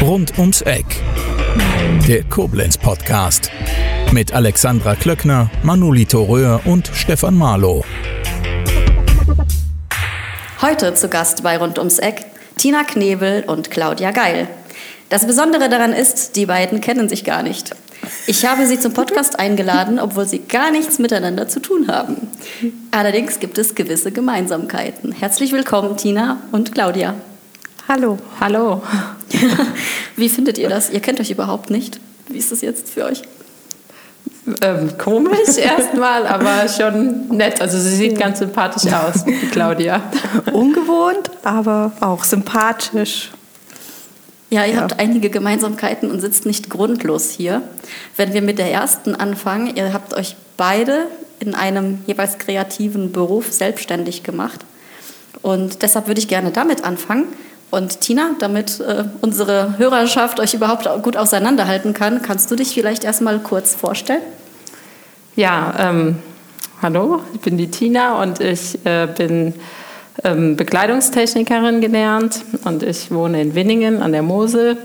Rund ums Eck. Der Koblenz Podcast. Mit Alexandra Klöckner, Manolito Röhr und Stefan Marlow. Heute zu Gast bei Rund ums Eck Tina Knebel und Claudia Geil. Das Besondere daran ist, die beiden kennen sich gar nicht. Ich habe sie zum Podcast eingeladen, obwohl sie gar nichts miteinander zu tun haben. Allerdings gibt es gewisse Gemeinsamkeiten. Herzlich willkommen, Tina und Claudia. Hallo. Hallo. Wie findet ihr das? Ihr kennt euch überhaupt nicht. Wie ist das jetzt für euch? Ähm, komisch erstmal, aber schon nett. Also sie sieht ganz sympathisch aus, Claudia. Ungewohnt, aber auch sympathisch. Ja, ihr ja. habt einige Gemeinsamkeiten und sitzt nicht grundlos hier. Wenn wir mit der ersten anfangen, ihr habt euch beide in einem jeweils kreativen Beruf selbstständig gemacht. Und deshalb würde ich gerne damit anfangen. Und Tina, damit äh, unsere Hörerschaft euch überhaupt gut auseinanderhalten kann, kannst du dich vielleicht erstmal kurz vorstellen? Ja, ähm, hallo, ich bin die Tina und ich äh, bin ähm, Bekleidungstechnikerin gelernt und ich wohne in Winningen an der Mosel.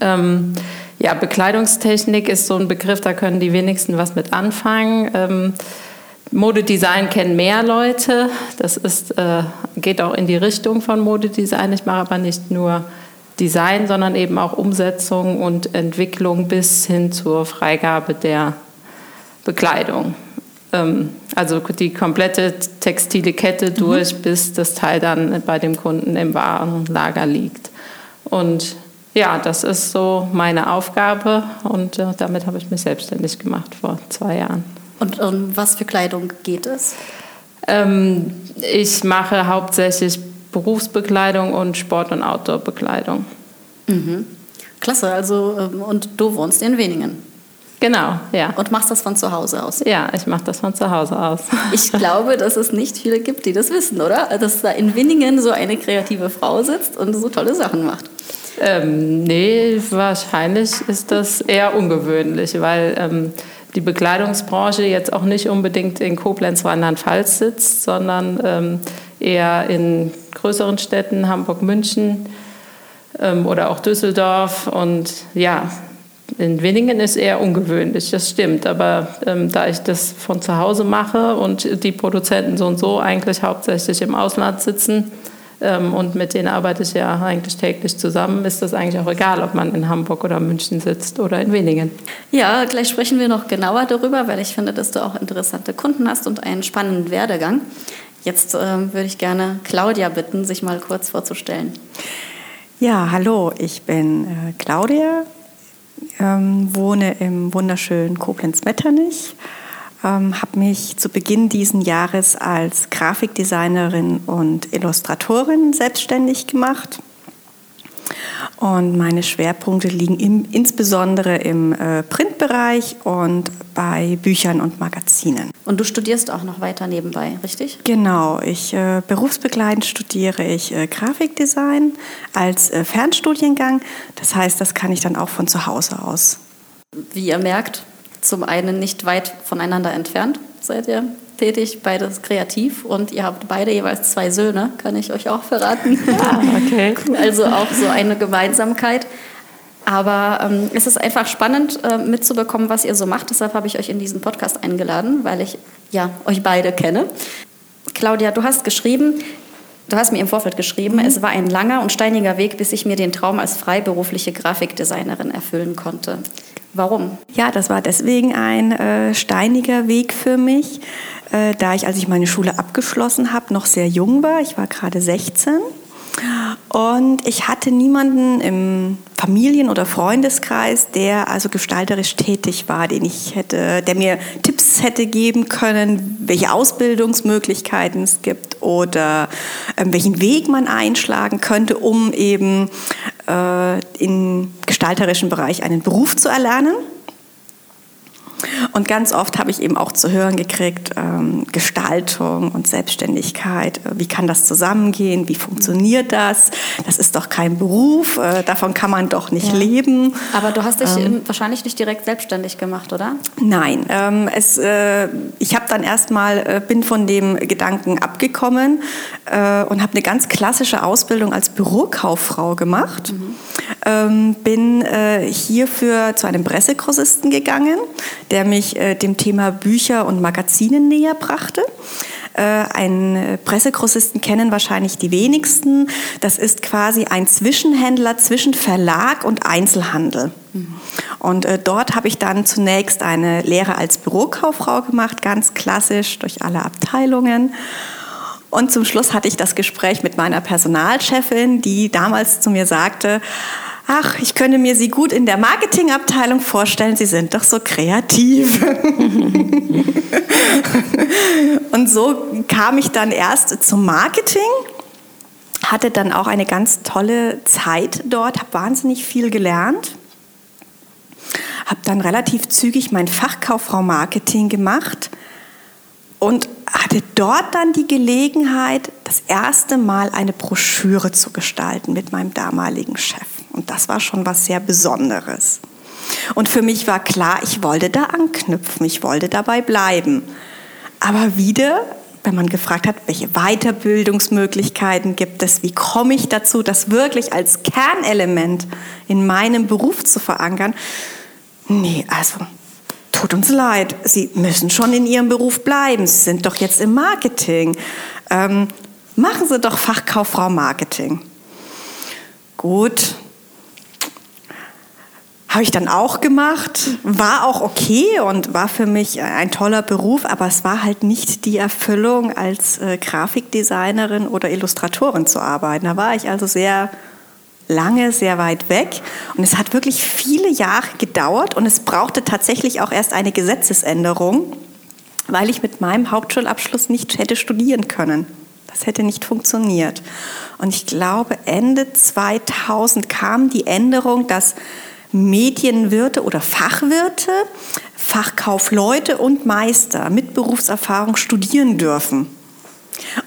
Ähm, ja, Bekleidungstechnik ist so ein Begriff, da können die wenigsten was mit anfangen. Ähm, Modedesign kennen mehr Leute. Das ist, äh, geht auch in die Richtung von Modedesign. Ich mache aber nicht nur Design, sondern eben auch Umsetzung und Entwicklung bis hin zur Freigabe der Bekleidung. Ähm, also die komplette textile Kette mhm. durch, mhm. bis das Teil dann bei dem Kunden im Warenlager liegt. Und ja, das ist so meine Aufgabe und äh, damit habe ich mich selbstständig gemacht vor zwei Jahren. Und um was für Kleidung geht es? Ähm, ich mache hauptsächlich Berufsbekleidung und Sport- und Outdoorbekleidung. Mhm. Klasse, also ähm, und du wohnst in Weningen. Genau, ja. Und machst das von zu Hause aus? Ja, ich mache das von zu Hause aus. Ich glaube, dass es nicht viele gibt, die das wissen, oder? Dass da in Winningen so eine kreative Frau sitzt und so tolle Sachen macht. Ähm, nee, wahrscheinlich ist das eher ungewöhnlich, weil ähm, die Bekleidungsbranche jetzt auch nicht unbedingt in Koblenz, Rheinland-Pfalz sitzt, sondern ähm, eher in größeren Städten, Hamburg, München ähm, oder auch Düsseldorf. Und ja, in Winningen ist eher ungewöhnlich, das stimmt. Aber ähm, da ich das von zu Hause mache und die Produzenten so und so eigentlich hauptsächlich im Ausland sitzen, ähm, und mit denen arbeite ich ja eigentlich täglich zusammen, ist das eigentlich auch egal, ob man in Hamburg oder München sitzt oder in Weningen. Ja, gleich sprechen wir noch genauer darüber, weil ich finde, dass du auch interessante Kunden hast und einen spannenden Werdegang. Jetzt äh, würde ich gerne Claudia bitten, sich mal kurz vorzustellen. Ja, hallo, ich bin äh, Claudia, ähm, wohne im wunderschönen Koblenz-Metternich, ähm, habe mich zu Beginn dieses Jahres als Grafikdesignerin und Illustratorin selbstständig gemacht. Und meine Schwerpunkte liegen im, insbesondere im äh, Printbereich und bei Büchern und Magazinen. Und du studierst auch noch weiter nebenbei, richtig? Genau, ich äh, berufsbegleitend studiere ich äh, Grafikdesign als äh, Fernstudiengang. Das heißt, das kann ich dann auch von zu Hause aus. Wie ihr merkt, zum einen nicht weit voneinander entfernt seid ihr tätig, beides kreativ und ihr habt beide jeweils zwei Söhne, kann ich euch auch verraten. Ah, okay. Also auch so eine Gemeinsamkeit. Aber ähm, es ist einfach spannend äh, mitzubekommen, was ihr so macht. Deshalb habe ich euch in diesen Podcast eingeladen, weil ich ja euch beide kenne. Claudia, du hast geschrieben, du hast mir im Vorfeld geschrieben, mhm. es war ein langer und steiniger Weg, bis ich mir den Traum als freiberufliche Grafikdesignerin erfüllen konnte. Warum? Ja, das war deswegen ein äh, steiniger Weg für mich, äh, da ich, als ich meine Schule abgeschlossen habe, noch sehr jung war. Ich war gerade 16 und ich hatte niemanden im Familien- oder Freundeskreis, der also gestalterisch tätig war, den ich hätte, der mir Tipps hätte geben können, welche Ausbildungsmöglichkeiten es gibt oder äh, welchen Weg man einschlagen könnte, um eben äh, im gestalterischen Bereich einen Beruf zu erlernen. Und ganz oft habe ich eben auch zu hören gekriegt, ähm, Gestaltung und Selbstständigkeit, äh, wie kann das zusammengehen, wie funktioniert das? Das ist doch kein Beruf, äh, davon kann man doch nicht ja. leben. Aber du hast dich ähm, wahrscheinlich nicht direkt selbstständig gemacht, oder? Nein, ähm, es, äh, ich habe dann erstmal, äh, bin von dem Gedanken abgekommen äh, und habe eine ganz klassische Ausbildung als Bürokauffrau gemacht. Mhm. Ähm, bin äh, hierfür zu einem Pressegrossisten gegangen, der mich äh, dem Thema Bücher und Magazine näher brachte. Äh, einen Pressegrossisten kennen wahrscheinlich die wenigsten. Das ist quasi ein Zwischenhändler zwischen Verlag und Einzelhandel. Mhm. Und äh, dort habe ich dann zunächst eine Lehre als Bürokauffrau gemacht, ganz klassisch durch alle Abteilungen. Und zum Schluss hatte ich das Gespräch mit meiner Personalchefin, die damals zu mir sagte, ach, ich könnte mir Sie gut in der Marketingabteilung vorstellen, Sie sind doch so kreativ. und so kam ich dann erst zum Marketing, hatte dann auch eine ganz tolle Zeit dort, habe wahnsinnig viel gelernt, habe dann relativ zügig mein Fachkauffrau Marketing gemacht und hatte dort dann die Gelegenheit, das erste Mal eine Broschüre zu gestalten mit meinem damaligen Chef. Und das war schon was sehr Besonderes. Und für mich war klar, ich wollte da anknüpfen, ich wollte dabei bleiben. Aber wieder, wenn man gefragt hat, welche Weiterbildungsmöglichkeiten gibt es, wie komme ich dazu, das wirklich als Kernelement in meinem Beruf zu verankern, nee, also tut uns leid, Sie müssen schon in Ihrem Beruf bleiben. Sie sind doch jetzt im Marketing. Ähm, machen Sie doch Fachkauffrau Marketing. Gut. Habe ich dann auch gemacht, war auch okay und war für mich ein toller Beruf, aber es war halt nicht die Erfüllung, als äh, Grafikdesignerin oder Illustratorin zu arbeiten. Da war ich also sehr lange sehr weit weg. Und es hat wirklich viele Jahre gedauert und es brauchte tatsächlich auch erst eine Gesetzesänderung, weil ich mit meinem Hauptschulabschluss nicht hätte studieren können. Das hätte nicht funktioniert. Und ich glaube, Ende 2000 kam die Änderung, dass Medienwirte oder Fachwirte, Fachkaufleute und Meister mit Berufserfahrung studieren dürfen.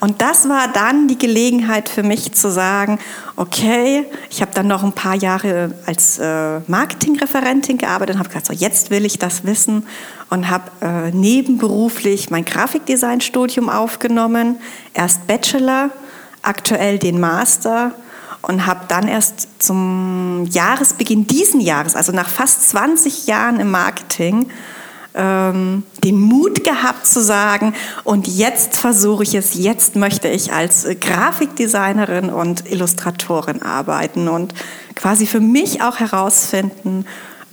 Und das war dann die Gelegenheit für mich zu sagen, okay, ich habe dann noch ein paar Jahre als äh, Marketingreferentin gearbeitet und habe gesagt, so jetzt will ich das wissen und habe äh, nebenberuflich mein Grafikdesign-Studium aufgenommen, erst Bachelor, aktuell den Master und habe dann erst zum Jahresbeginn diesen Jahres, also nach fast 20 Jahren im Marketing, ähm, den Mut gehabt zu sagen, und jetzt versuche ich es, jetzt möchte ich als Grafikdesignerin und Illustratorin arbeiten und quasi für mich auch herausfinden,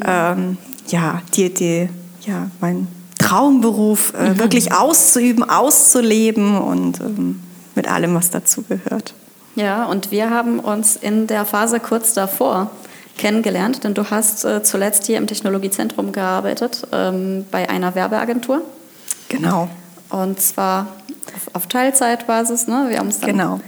ähm, ja, die, die, ja, mein Traumberuf äh, mhm. wirklich auszuüben, auszuleben und ähm, mit allem, was dazu gehört. Ja, und wir haben uns in der Phase kurz davor kennengelernt, denn du hast äh, zuletzt hier im Technologiezentrum gearbeitet, ähm, bei einer Werbeagentur. Genau. Und zwar auf, auf Teilzeitbasis. Ne? Wir haben dann genau.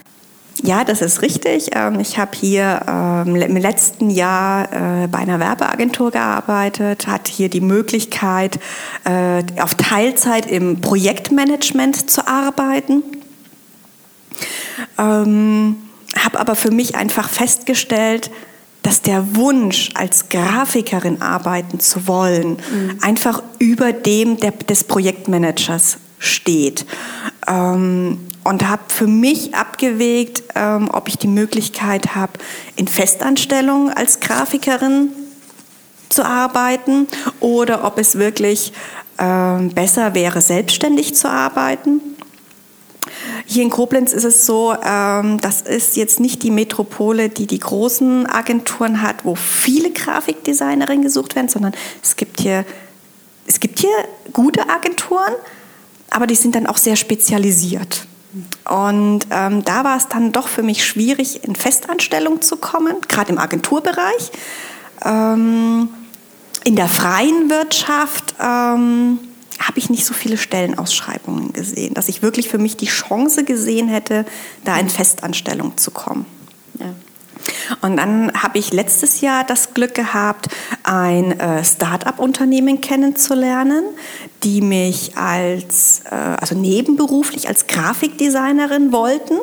Ja, das ist richtig. Ähm, ich habe hier ähm, im letzten Jahr äh, bei einer Werbeagentur gearbeitet, hatte hier die Möglichkeit, äh, auf Teilzeit im Projektmanagement zu arbeiten. Ähm, habe aber für mich einfach festgestellt, dass der Wunsch, als Grafikerin arbeiten zu wollen, mhm. einfach über dem der, des Projektmanagers steht. Ähm, und habe für mich abgewegt, ähm, ob ich die Möglichkeit habe, in Festanstellung als Grafikerin zu arbeiten oder ob es wirklich ähm, besser wäre, selbstständig zu arbeiten. Hier in Koblenz ist es so, ähm, das ist jetzt nicht die Metropole, die die großen Agenturen hat, wo viele Grafikdesignerinnen gesucht werden, sondern es gibt hier, es gibt hier gute Agenturen, aber die sind dann auch sehr spezialisiert. Und ähm, da war es dann doch für mich schwierig, in Festanstellung zu kommen, gerade im Agenturbereich. Ähm, in der freien Wirtschaft ähm, habe ich nicht so viele Stellenausschreibungen gesehen, dass ich wirklich für mich die Chance gesehen hätte, da in Festanstellung zu kommen. Ja. Und dann habe ich letztes Jahr das Glück gehabt, ein äh, Start-up-Unternehmen kennenzulernen, die mich als, äh, also nebenberuflich als Grafikdesignerin wollten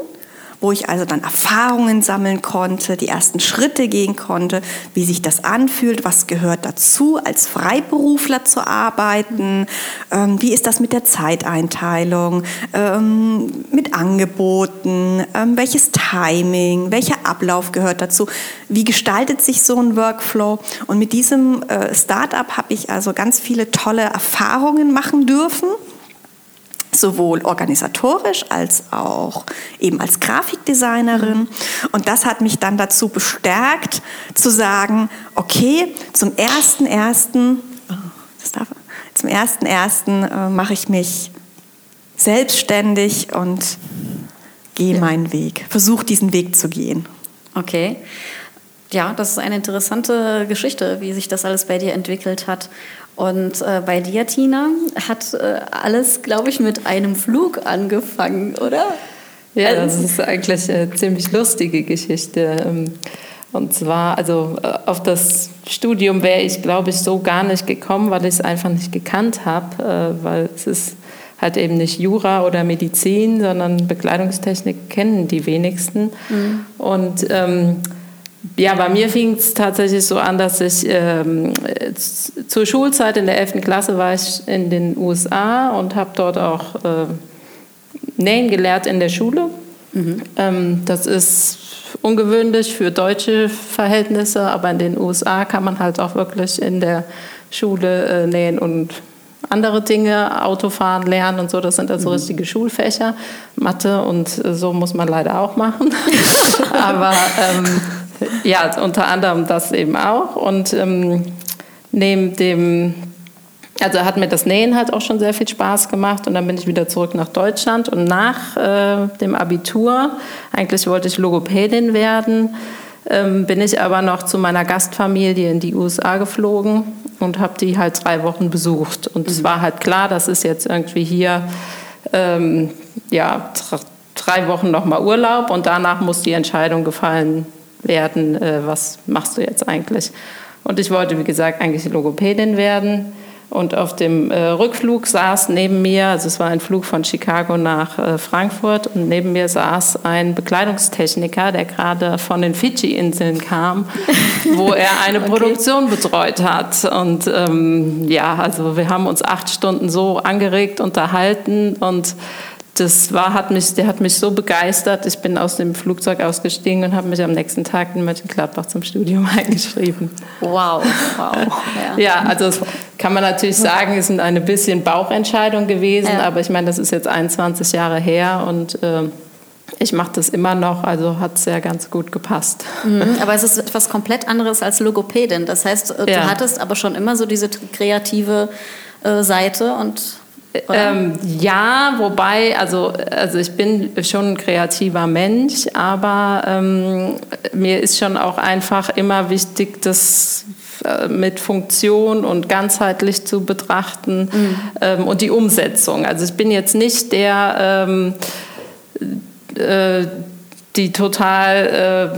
wo ich also dann Erfahrungen sammeln konnte, die ersten Schritte gehen konnte, wie sich das anfühlt, was gehört dazu, als Freiberufler zu arbeiten, ähm, wie ist das mit der Zeiteinteilung, ähm, mit Angeboten, ähm, welches Timing, welcher Ablauf gehört dazu, wie gestaltet sich so ein Workflow. Und mit diesem äh, Startup habe ich also ganz viele tolle Erfahrungen machen dürfen sowohl organisatorisch als auch eben als Grafikdesignerin. Und das hat mich dann dazu bestärkt, zu sagen, okay, zum ersten ersten, oh, zum ersten ersten äh, mache ich mich selbstständig und gehe ja. meinen Weg, versuche diesen Weg zu gehen. Okay. Ja, das ist eine interessante Geschichte, wie sich das alles bei dir entwickelt hat. Und äh, bei dir, Tina, hat äh, alles, glaube ich, mit einem Flug angefangen, oder? Ja, das ist eigentlich eine ziemlich lustige Geschichte. Ähm, und zwar, also äh, auf das Studium wäre ich, glaube ich, so gar nicht gekommen, weil ich es einfach nicht gekannt habe, äh, weil es ist halt eben nicht Jura oder Medizin, sondern Bekleidungstechnik kennen die wenigsten. Mhm. Und ähm, ja, bei mir fing es tatsächlich so an, dass ich ähm, zur Schulzeit in der 11. Klasse war ich in den USA und habe dort auch äh, Nähen gelehrt in der Schule. Mhm. Ähm, das ist ungewöhnlich für deutsche Verhältnisse, aber in den USA kann man halt auch wirklich in der Schule äh, nähen und andere Dinge, Autofahren lernen und so, das sind also mhm. richtige Schulfächer. Mathe und äh, so muss man leider auch machen. aber ähm, ja, unter anderem das eben auch. Und ähm, neben dem, also hat mir das Nähen halt auch schon sehr viel Spaß gemacht. Und dann bin ich wieder zurück nach Deutschland. Und nach äh, dem Abitur, eigentlich wollte ich Logopädin werden, ähm, bin ich aber noch zu meiner Gastfamilie in die USA geflogen und habe die halt drei Wochen besucht. Und mhm. es war halt klar, das ist jetzt irgendwie hier, ähm, ja, drei Wochen nochmal Urlaub und danach muss die Entscheidung gefallen werden, äh, was machst du jetzt eigentlich? Und ich wollte, wie gesagt, eigentlich Logopädin werden. Und auf dem äh, Rückflug saß neben mir, also es war ein Flug von Chicago nach äh, Frankfurt, und neben mir saß ein Bekleidungstechniker, der gerade von den Fidschi-Inseln kam, wo er eine okay. Produktion betreut hat. Und ähm, ja, also wir haben uns acht Stunden so angeregt unterhalten und das war, hat mich, der hat mich so begeistert. Ich bin aus dem Flugzeug ausgestiegen und habe mich am nächsten Tag in Mönchengladbach zum Studium eingeschrieben. Wow, wow. Ja, ja also kann man natürlich sagen, es ist eine bisschen Bauchentscheidung gewesen, ja. aber ich meine, das ist jetzt 21 Jahre her und äh, ich mache das immer noch, also hat es ja ganz gut gepasst. Mhm, aber es ist etwas komplett anderes als Logopädin. Das heißt, du ja. hattest aber schon immer so diese kreative äh, Seite und ähm, ja, wobei, also, also ich bin schon ein kreativer Mensch, aber ähm, mir ist schon auch einfach immer wichtig, das äh, mit Funktion und ganzheitlich zu betrachten mhm. ähm, und die Umsetzung. Also ich bin jetzt nicht der, ähm, äh, die total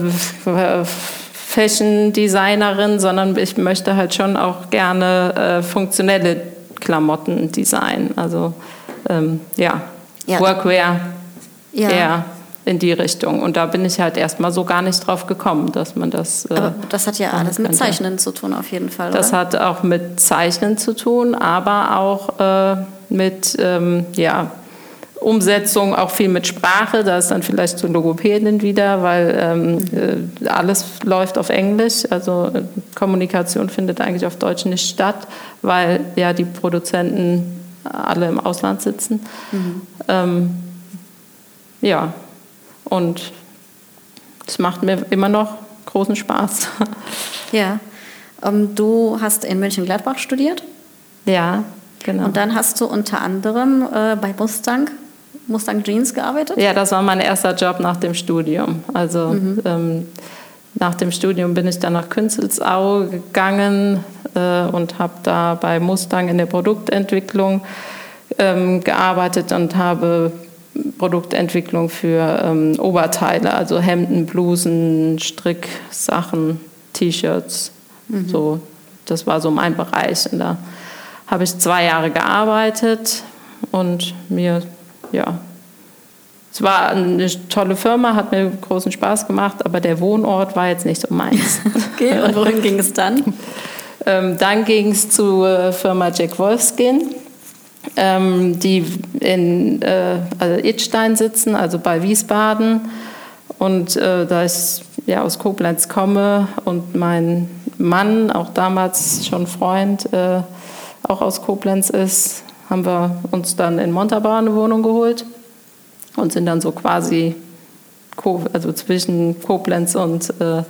äh, Fashion-Designerin, sondern ich möchte halt schon auch gerne äh, funktionelle Klamottendesign. Also ähm, ja, ja, Workwear ja. eher in die Richtung. Und da bin ich halt erstmal so gar nicht drauf gekommen, dass man das. Äh, aber das hat ja alles mit Zeichnen zu tun, auf jeden Fall. Das oder? hat auch mit Zeichnen zu tun, aber auch äh, mit ähm, ja, Umsetzung auch viel mit Sprache, da ist dann vielleicht so Logopädin wieder, weil ähm, äh, alles läuft auf Englisch, also äh, Kommunikation findet eigentlich auf Deutsch nicht statt, weil ja die Produzenten alle im Ausland sitzen. Mhm. Ähm, ja, und es macht mir immer noch großen Spaß. Ja, ähm, du hast in München-Gladbach studiert? Ja, genau. Und dann hast du unter anderem äh, bei Mustang Mustang Jeans gearbeitet? Ja, das war mein erster Job nach dem Studium. Also mhm. ähm, nach dem Studium bin ich dann nach Künzelsau gegangen äh, und habe da bei Mustang in der Produktentwicklung ähm, gearbeitet und habe Produktentwicklung für ähm, Oberteile, also Hemden, Blusen, Stricksachen, T-Shirts. Mhm. So, das war so mein Bereich. Und da habe ich zwei Jahre gearbeitet und mir, ja, es war eine tolle Firma, hat mir großen Spaß gemacht, aber der Wohnort war jetzt nicht so meins. Okay, und wohin ging es dann? ähm, dann ging es zur Firma Jack Wolfskin, ähm, die in äh, also Idstein sitzen, also bei Wiesbaden. Und äh, da ich ja, aus Koblenz komme und mein Mann, auch damals schon Freund, äh, auch aus Koblenz ist, haben wir uns dann in Montabaur eine Wohnung geholt und sind dann so quasi also zwischen Koblenz und, äh,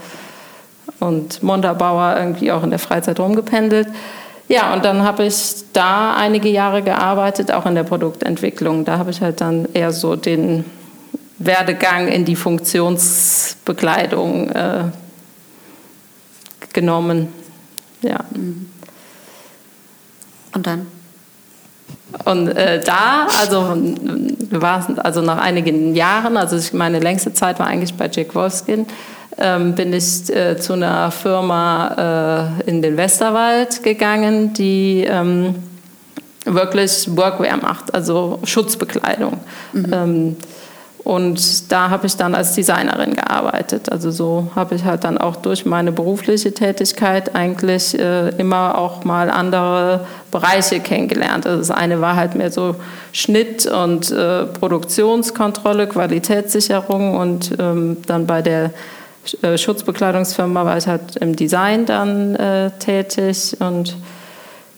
und Montabaur irgendwie auch in der Freizeit rumgependelt. Ja, und dann habe ich da einige Jahre gearbeitet, auch in der Produktentwicklung. Da habe ich halt dann eher so den Werdegang in die Funktionsbekleidung äh, genommen. Ja. Und dann? Und äh, da, also, war, also nach einigen Jahren, also meine längste Zeit war eigentlich bei Jack Wolfskin, ähm, bin ich äh, zu einer Firma äh, in den Westerwald gegangen, die ähm, wirklich Workwear macht, also Schutzbekleidung. Mhm. Ähm, und da habe ich dann als Designerin gearbeitet. Also so habe ich halt dann auch durch meine berufliche Tätigkeit eigentlich äh, immer auch mal andere Bereiche kennengelernt. Also das eine war halt mehr so Schnitt und äh, Produktionskontrolle, Qualitätssicherung und ähm, dann bei der äh, Schutzbekleidungsfirma war ich halt im Design dann äh, tätig und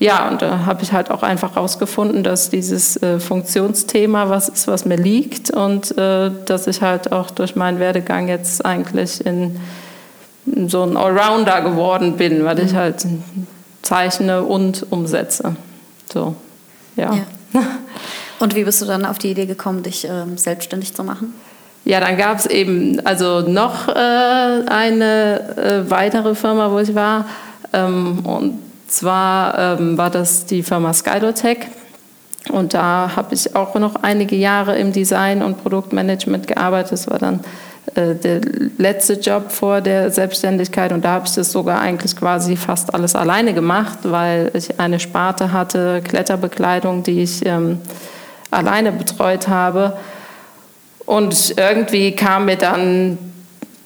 ja, und da habe ich halt auch einfach herausgefunden, dass dieses äh, Funktionsthema was ist, was mir liegt und äh, dass ich halt auch durch meinen Werdegang jetzt eigentlich in, in so ein Allrounder geworden bin, weil ich mhm. halt zeichne und umsetze. So, ja. ja. Und wie bist du dann auf die Idee gekommen, dich äh, selbstständig zu machen? Ja, dann gab es eben also noch äh, eine äh, weitere Firma, wo ich war. Ähm, und zwar ähm, war das die Firma Skydotech. Und da habe ich auch noch einige Jahre im Design und Produktmanagement gearbeitet. Das war dann äh, der letzte Job vor der Selbstständigkeit. Und da habe ich das sogar eigentlich quasi fast alles alleine gemacht, weil ich eine Sparte hatte, Kletterbekleidung, die ich ähm, alleine betreut habe. Und irgendwie kam mir dann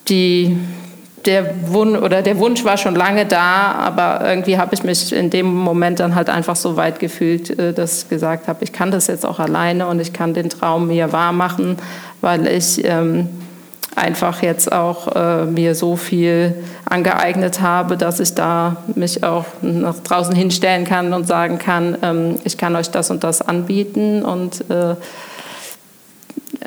die der Wunsch oder der Wunsch war schon lange da, aber irgendwie habe ich mich in dem Moment dann halt einfach so weit gefühlt, äh, dass ich gesagt habe, ich kann das jetzt auch alleine und ich kann den Traum mir wahr machen, weil ich ähm, einfach jetzt auch äh, mir so viel angeeignet habe, dass ich da mich auch nach draußen hinstellen kann und sagen kann, ähm, ich kann euch das und das anbieten und äh,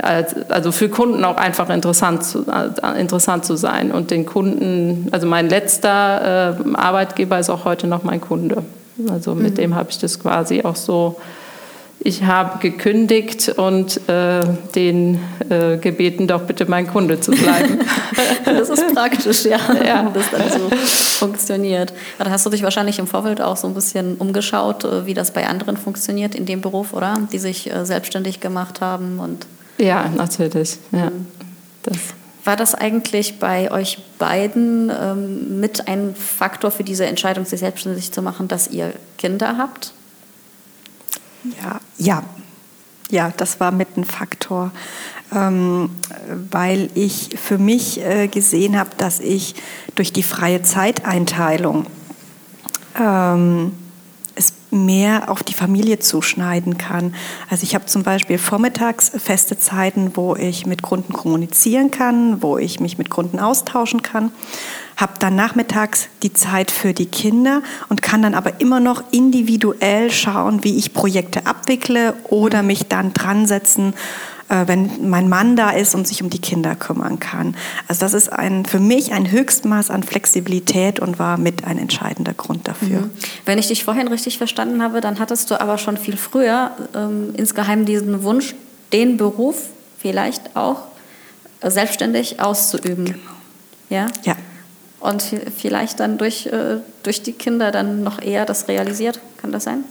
also für Kunden auch einfach interessant zu, äh, interessant zu sein. Und den Kunden, also mein letzter äh, Arbeitgeber ist auch heute noch mein Kunde. Also mit mhm. dem habe ich das quasi auch so, ich habe gekündigt und äh, den äh, gebeten, doch bitte mein Kunde zu bleiben. das ist praktisch, ja, ja. das dann so funktioniert. Da hast du dich wahrscheinlich im Vorfeld auch so ein bisschen umgeschaut, äh, wie das bei anderen funktioniert in dem Beruf, oder? Die sich äh, selbstständig gemacht haben und ja, natürlich. Ja. Das. War das eigentlich bei euch beiden ähm, mit ein Faktor für diese Entscheidung, sich selbstständig zu machen, dass ihr Kinder habt? Ja, ja. Ja, das war mit ein Faktor, ähm, weil ich für mich äh, gesehen habe, dass ich durch die freie Zeiteinteilung ähm, mehr auf die Familie zuschneiden kann. Also ich habe zum Beispiel vormittags feste Zeiten, wo ich mit Kunden kommunizieren kann, wo ich mich mit Kunden austauschen kann, habe dann nachmittags die Zeit für die Kinder und kann dann aber immer noch individuell schauen, wie ich Projekte abwickle oder mich dann dran setzen äh, wenn mein Mann da ist und sich um die Kinder kümmern kann. Also das ist ein, für mich ein Höchstmaß an Flexibilität und war mit ein entscheidender Grund dafür. Mhm. Wenn ich dich vorhin richtig verstanden habe, dann hattest du aber schon viel früher ähm, insgeheim diesen Wunsch, den Beruf vielleicht auch äh, selbstständig auszuüben. Genau. Ja? Ja. Und vielleicht dann durch, äh, durch die Kinder dann noch eher das realisiert. Kann das sein?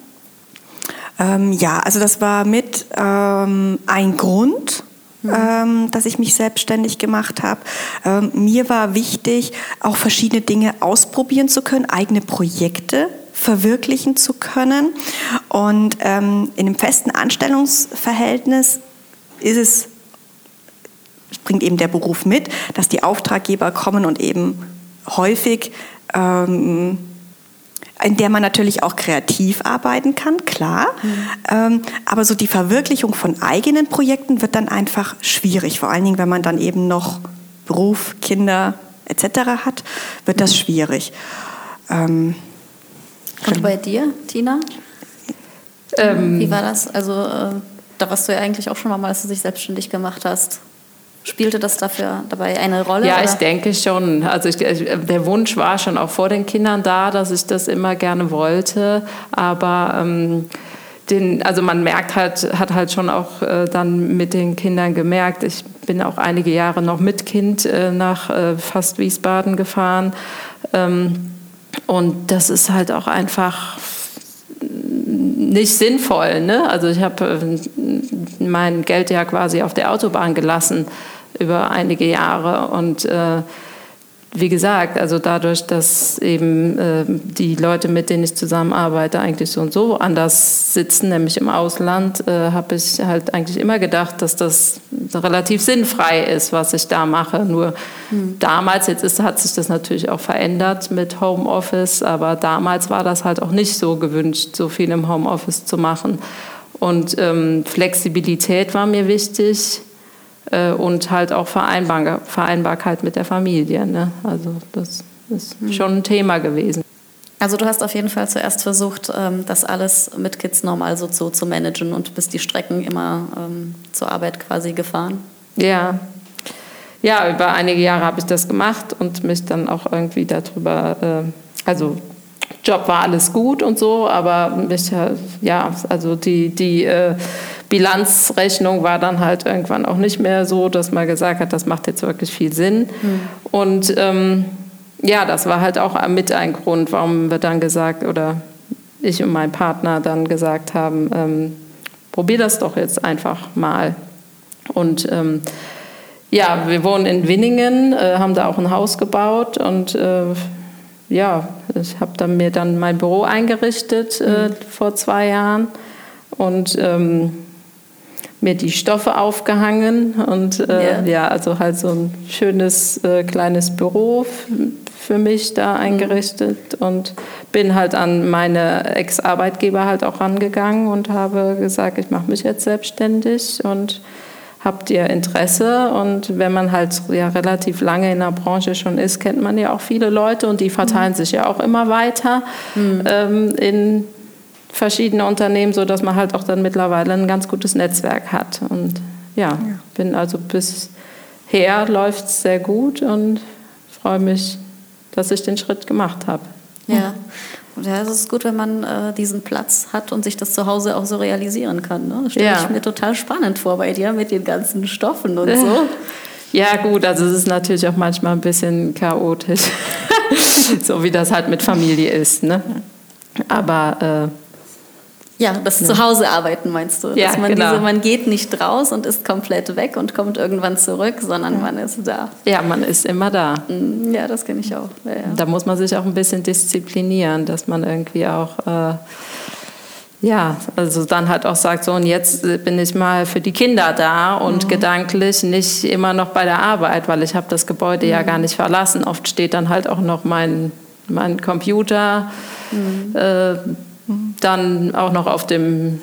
Ähm, ja, also das war mit ähm, ein Grund, ähm, dass ich mich selbstständig gemacht habe. Ähm, mir war wichtig, auch verschiedene Dinge ausprobieren zu können, eigene Projekte verwirklichen zu können. Und ähm, in einem festen Anstellungsverhältnis ist es, bringt eben der Beruf mit, dass die Auftraggeber kommen und eben häufig ähm, in der man natürlich auch kreativ arbeiten kann, klar. Mhm. Ähm, aber so die Verwirklichung von eigenen Projekten wird dann einfach schwierig. Vor allen Dingen, wenn man dann eben noch Beruf, Kinder etc. hat, wird das schwierig. Ähm, und bei dir, Tina? Ähm, Wie war das? Also, äh, da warst du ja eigentlich auch schon mal, als du dich selbstständig gemacht hast. Spielte das dafür dabei eine Rolle? Ja, oder? ich denke schon. Also ich, der Wunsch war schon auch vor den Kindern da, dass ich das immer gerne wollte. Aber ähm, den, also man merkt halt, hat halt schon auch äh, dann mit den Kindern gemerkt. Ich bin auch einige Jahre noch mit Kind äh, nach äh, fast Wiesbaden gefahren. Ähm, und das ist halt auch einfach nicht sinnvoll. Ne? Also ich habe äh, mein Geld ja quasi auf der Autobahn gelassen über einige Jahre und äh, wie gesagt, also dadurch, dass eben äh, die Leute, mit denen ich zusammenarbeite, eigentlich so und so anders sitzen, nämlich im Ausland, äh, habe ich halt eigentlich immer gedacht, dass das relativ sinnfrei ist, was ich da mache. Nur mhm. damals, jetzt ist, hat sich das natürlich auch verändert mit Homeoffice, aber damals war das halt auch nicht so gewünscht, so viel im Homeoffice zu machen. Und ähm, Flexibilität war mir wichtig äh, und halt auch Vereinbar Vereinbarkeit mit der Familie. Ne? Also das ist mhm. schon ein Thema gewesen. Also du hast auf jeden Fall zuerst versucht, ähm, das alles mit Kids normal so zu, zu managen und bist die Strecken immer ähm, zur Arbeit quasi gefahren. Ja. Ja, über einige Jahre habe ich das gemacht und mich dann auch irgendwie darüber, äh, also Job war alles gut und so, aber mich, ja, also die, die äh, Bilanzrechnung war dann halt irgendwann auch nicht mehr so, dass man gesagt hat, das macht jetzt wirklich viel Sinn. Mhm. Und ähm, ja, das war halt auch mit ein Grund, warum wir dann gesagt, oder ich und mein Partner dann gesagt haben, ähm, probier das doch jetzt einfach mal. Und ähm, ja, wir wohnen in Winningen, äh, haben da auch ein Haus gebaut und äh, ja, ich habe dann mir dann mein Büro eingerichtet äh, mhm. vor zwei Jahren und ähm, mir die Stoffe aufgehangen und äh, ja. ja. also halt so ein schönes äh, kleines Büro für mich da mhm. eingerichtet mhm. und bin halt an meine Ex-Arbeitgeber halt auch rangegangen und habe gesagt, ich mache mich jetzt selbstständig und habt ihr Interesse? Und wenn man halt ja relativ lange in der Branche schon ist, kennt man ja auch viele Leute und die verteilen mhm. sich ja auch immer weiter mhm. ähm, in verschiedene Unternehmen, so dass man halt auch dann mittlerweile ein ganz gutes Netzwerk hat. Und ja, ja. bin also bisher läuft es sehr gut und freue mich, dass ich den Schritt gemacht habe. Ja. Und ja, es ist gut, wenn man äh, diesen Platz hat und sich das zu Hause auch so realisieren kann. Ne? Das stelle ja. ich mir total spannend vor bei dir mit den ganzen Stoffen und so. Ja, gut, also es ist natürlich auch manchmal ein bisschen chaotisch, so wie das halt mit Familie ist. Ne? Aber äh, ja, das ja. Zuhause arbeiten meinst du? Ja, man, genau. diese, man geht nicht raus und ist komplett weg und kommt irgendwann zurück, sondern ja. man ist da. Ja, man ist immer da. Mm, ja, das kenne ich auch. Ja, da muss man sich auch ein bisschen disziplinieren, dass man irgendwie auch, äh, ja, also dann halt auch sagt, so und jetzt bin ich mal für die Kinder da und mhm. gedanklich nicht immer noch bei der Arbeit, weil ich habe das Gebäude mhm. ja gar nicht verlassen. Oft steht dann halt auch noch mein, mein Computer. Mhm. Äh, dann auch noch auf dem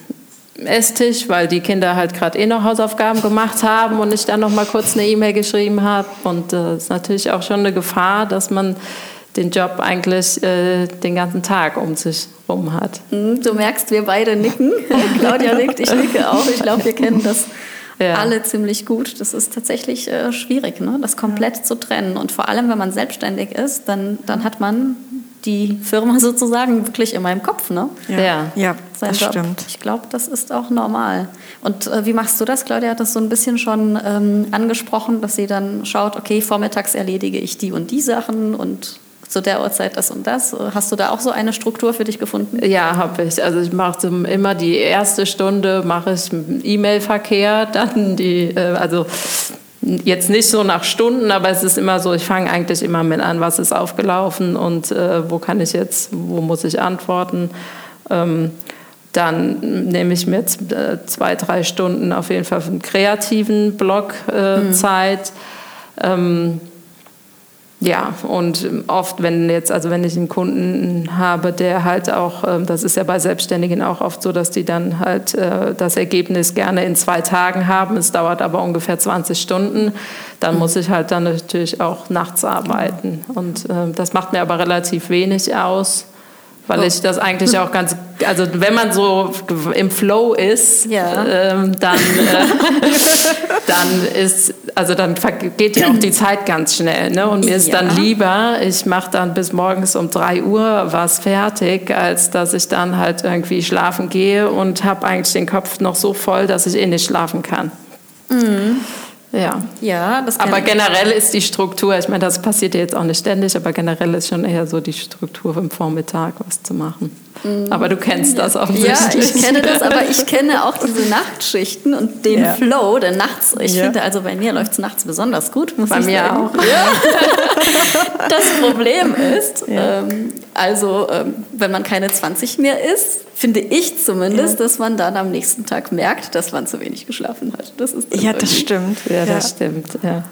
Esstisch, weil die Kinder halt gerade eh noch Hausaufgaben gemacht haben und ich dann noch mal kurz eine E-Mail geschrieben habe. Und es äh, ist natürlich auch schon eine Gefahr, dass man den Job eigentlich äh, den ganzen Tag um sich rum hat. Mhm, du merkst, wir beide nicken. Claudia nickt, ich nicke auch. Ich glaube, wir kennen das ja. alle ziemlich gut. Das ist tatsächlich äh, schwierig, ne? das komplett ja. zu trennen. Und vor allem, wenn man selbstständig ist, dann, dann hat man die Firma sozusagen wirklich in meinem Kopf. Ne? Ja, ja. das Job. stimmt. Ich glaube, das ist auch normal. Und äh, wie machst du das? Claudia hat das so ein bisschen schon ähm, angesprochen, dass sie dann schaut, okay, vormittags erledige ich die und die Sachen und zu der Uhrzeit das und das. Hast du da auch so eine Struktur für dich gefunden? Ja, habe ich. Also ich mache immer die erste Stunde mache ich E-Mail-Verkehr, dann die, äh, also jetzt nicht so nach Stunden, aber es ist immer so, ich fange eigentlich immer mit an, was ist aufgelaufen und äh, wo kann ich jetzt, wo muss ich antworten. Ähm, dann nehme ich mir äh, zwei, drei Stunden auf jeden Fall für einen kreativen Blog äh, mhm. Zeit. Ähm, ja, und oft, wenn jetzt, also wenn ich einen Kunden habe, der halt auch, ähm, das ist ja bei Selbstständigen auch oft so, dass die dann halt äh, das Ergebnis gerne in zwei Tagen haben. Es dauert aber ungefähr 20 Stunden. Dann mhm. muss ich halt dann natürlich auch nachts arbeiten. Und äh, das macht mir aber relativ wenig aus weil ich das eigentlich auch ganz, also wenn man so im Flow ist, ja. ähm, dann, äh, dann ist, also dann geht ja auch die Zeit ganz schnell. Ne? Und mir ist ja. dann lieber, ich mache dann bis morgens um drei Uhr was fertig, als dass ich dann halt irgendwie schlafen gehe und habe eigentlich den Kopf noch so voll, dass ich eh nicht schlafen kann. Mhm. Ja. das aber generell ist die Struktur, ich meine, das passiert ja jetzt auch nicht ständig, aber generell ist schon eher so die Struktur im Vormittag was zu machen. Mhm. Aber du kennst das auch nicht. Ja, ich kenne das, aber ich kenne auch diese Nachtschichten und den ja. Flow, der nachts, ich ja. finde, also bei mir läuft es nachts besonders gut, muss bei ich mir sagen. auch. Ja. das Problem ist, ähm, also ähm, wenn man keine 20 mehr ist, finde ich zumindest, dass man dann am nächsten Tag merkt, dass man zu wenig geschlafen hat. Das ist ja, das stimmt. Ja, das stimmt. Ja.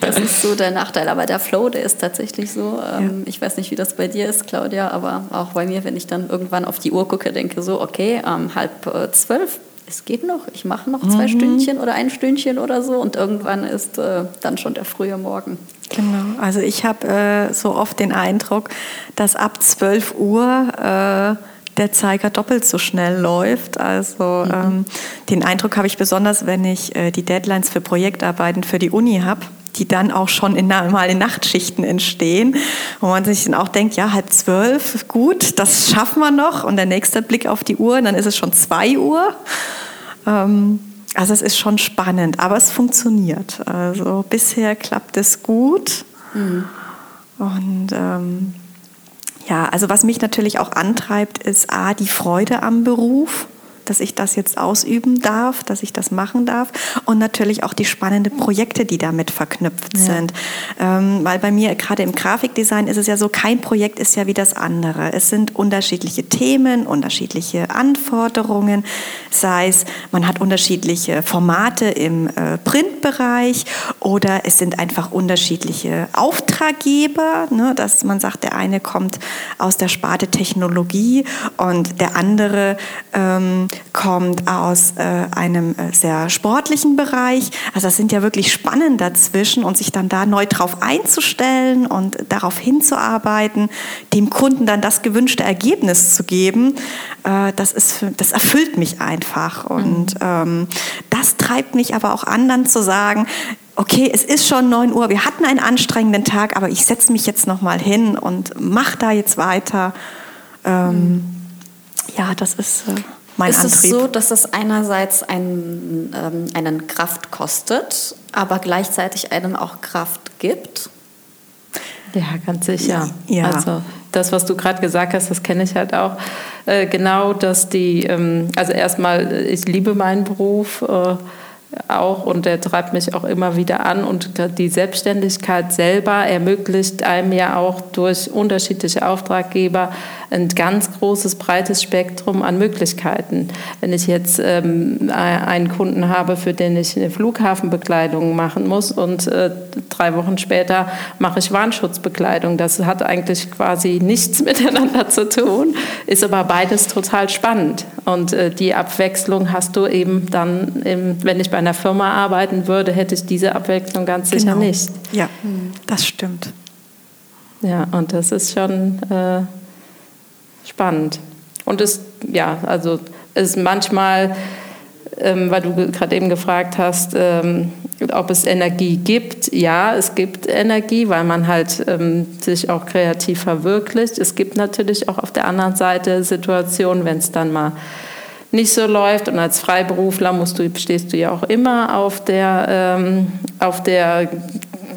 Das ist so der Nachteil. Aber der Flow, der ist tatsächlich so. Ähm, ich weiß nicht, wie das bei dir ist, Claudia, aber auch bei mir, wenn ich dann irgendwann auf die Uhr gucke, denke so, okay, ähm, halb äh, zwölf, es geht noch, ich mache noch zwei mhm. Stündchen oder ein Stündchen oder so und irgendwann ist äh, dann schon der frühe Morgen. Genau, also ich habe äh, so oft den Eindruck, dass ab 12 Uhr äh, der Zeiger doppelt so schnell läuft. Also mhm. ähm, den Eindruck habe ich besonders, wenn ich äh, die Deadlines für Projektarbeiten für die Uni habe die dann auch schon in, mal in Nachtschichten entstehen, wo man sich dann auch denkt, ja, halb zwölf, gut, das schaffen wir noch. Und der nächste Blick auf die Uhr, dann ist es schon zwei Uhr. Ähm, also es ist schon spannend, aber es funktioniert. Also bisher klappt es gut. Mhm. Und ähm, ja, also was mich natürlich auch antreibt, ist A, die Freude am Beruf dass ich das jetzt ausüben darf, dass ich das machen darf und natürlich auch die spannenden Projekte, die damit verknüpft ja. sind. Ähm, weil bei mir gerade im Grafikdesign ist es ja so, kein Projekt ist ja wie das andere. Es sind unterschiedliche Themen, unterschiedliche Anforderungen, sei es, man hat unterschiedliche Formate im äh, Printbereich oder es sind einfach unterschiedliche Auftraggeber, ne, dass man sagt, der eine kommt aus der Sparte Technologie und der andere ähm, kommt aus äh, einem äh, sehr sportlichen Bereich. Also das sind ja wirklich Spannen dazwischen und sich dann da neu drauf einzustellen und darauf hinzuarbeiten, dem Kunden dann das gewünschte Ergebnis zu geben, äh, das, ist für, das erfüllt mich einfach. Und mhm. ähm, das treibt mich aber auch an, dann zu sagen, okay, es ist schon 9 Uhr, wir hatten einen anstrengenden Tag, aber ich setze mich jetzt nochmal hin und mache da jetzt weiter. Ähm, mhm. Ja, das ist... Äh, mein ist Antrieb. es so, dass es einerseits einen, ähm, einen Kraft kostet, aber gleichzeitig einem auch Kraft gibt? Ja, ganz sicher. Ja. Also das, was du gerade gesagt hast, das kenne ich halt auch. Äh, genau, dass die, ähm, also erstmal, ich liebe meinen Beruf. Äh, auch und der treibt mich auch immer wieder an und die Selbstständigkeit selber ermöglicht einem ja auch durch unterschiedliche Auftraggeber ein ganz großes, breites Spektrum an Möglichkeiten. Wenn ich jetzt ähm, einen Kunden habe, für den ich eine Flughafenbekleidung machen muss und äh, drei Wochen später mache ich Warnschutzbekleidung, das hat eigentlich quasi nichts miteinander zu tun, ist aber beides total spannend. Und äh, die Abwechslung hast du eben dann, im, wenn ich bei einer Firma arbeiten würde, hätte ich diese Abwechslung ganz sicher genau. nicht. Ja, das stimmt. Ja, und das ist schon äh, spannend. Und es, ja, also ist manchmal, ähm, weil du gerade eben gefragt hast, ähm, ob es Energie gibt. Ja, es gibt Energie, weil man halt ähm, sich auch kreativ verwirklicht. Es gibt natürlich auch auf der anderen Seite Situationen, wenn es dann mal nicht so läuft. Und als Freiberufler musst du, stehst du ja auch immer auf der, ähm, auf der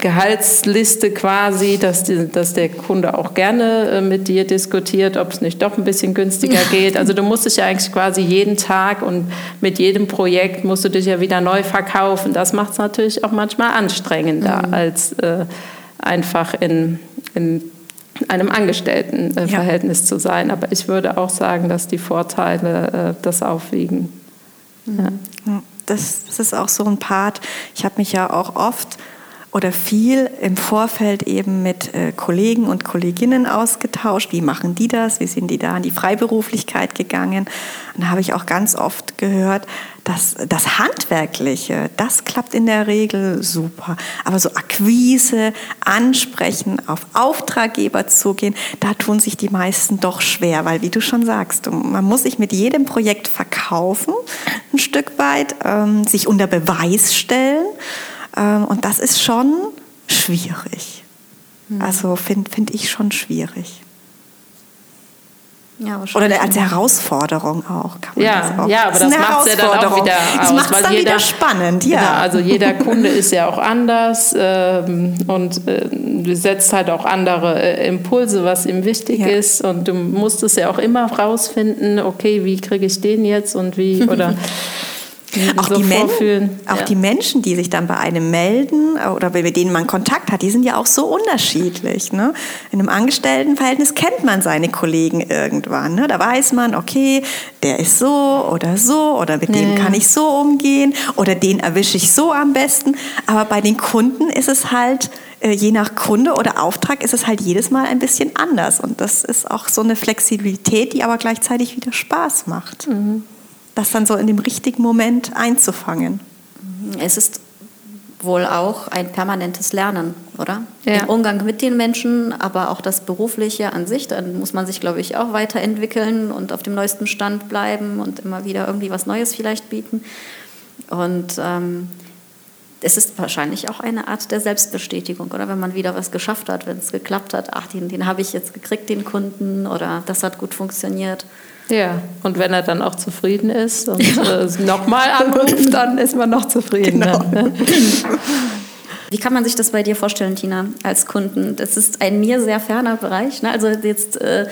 Gehaltsliste quasi, dass, die, dass der Kunde auch gerne äh, mit dir diskutiert, ob es nicht doch ein bisschen günstiger geht. Also du musst dich ja eigentlich quasi jeden Tag und mit jedem Projekt musst du dich ja wieder neu verkaufen. Das macht es natürlich auch manchmal anstrengender, mhm. als äh, einfach in, in einem Angestelltenverhältnis ja. zu sein. Aber ich würde auch sagen, dass die Vorteile äh, das aufwiegen. Mhm. Ja. Das, das, ist auch so ein Part. Ich habe mich ja auch oft oder viel im Vorfeld eben mit äh, Kollegen und Kolleginnen ausgetauscht. Wie machen die das? Wie sind die da in die Freiberuflichkeit gegangen? Und da habe ich auch ganz oft gehört, dass das Handwerkliche, das klappt in der Regel super. Aber so Akquise, Ansprechen, auf Auftraggeber zugehen, da tun sich die meisten doch schwer, weil wie du schon sagst, man muss sich mit jedem Projekt verkaufen, ein Stück weit, ähm, sich unter Beweis stellen. Ähm, und das ist schon schwierig. Mhm. Also finde find ich schon schwierig. Ja, Oder als Herausforderung auch. ja, auch. ja, aber das, das macht es ja dann auch wieder aus. Das macht es dann jeder, wieder spannend, ja. Genau, also jeder Kunde ist ja auch anders ähm, und äh, setzt halt auch andere äh, Impulse, was ihm wichtig ja. ist. Und du musst es ja auch immer rausfinden, okay, wie kriege ich den jetzt und wie, oder auch, so die, Men auch ja. die Menschen, die sich dann bei einem melden oder mit denen man Kontakt hat, die sind ja auch so unterschiedlich. Ne? In einem Angestelltenverhältnis kennt man seine Kollegen irgendwann. Ne? Da weiß man, okay, der ist so oder so oder mit ja. dem kann ich so umgehen oder den erwische ich so am besten. Aber bei den Kunden ist es halt äh, je nach Kunde oder Auftrag ist es halt jedes Mal ein bisschen anders. Und das ist auch so eine Flexibilität, die aber gleichzeitig wieder Spaß macht. Mhm das dann so in dem richtigen Moment einzufangen. Es ist wohl auch ein permanentes Lernen, oder? Ja. Im Umgang mit den Menschen, aber auch das Berufliche an sich. Dann muss man sich, glaube ich, auch weiterentwickeln und auf dem neuesten Stand bleiben und immer wieder irgendwie was Neues vielleicht bieten. Und ähm, es ist wahrscheinlich auch eine Art der Selbstbestätigung, oder? Wenn man wieder was geschafft hat, wenn es geklappt hat, ach, den, den habe ich jetzt gekriegt, den Kunden, oder das hat gut funktioniert. Ja, und wenn er dann auch zufrieden ist und äh, nochmal anruft, dann ist man noch zufriedener. Genau. Ne? Wie kann man sich das bei dir vorstellen, Tina, als Kunden? Das ist ein mir sehr ferner Bereich. Ne? Also jetzt äh,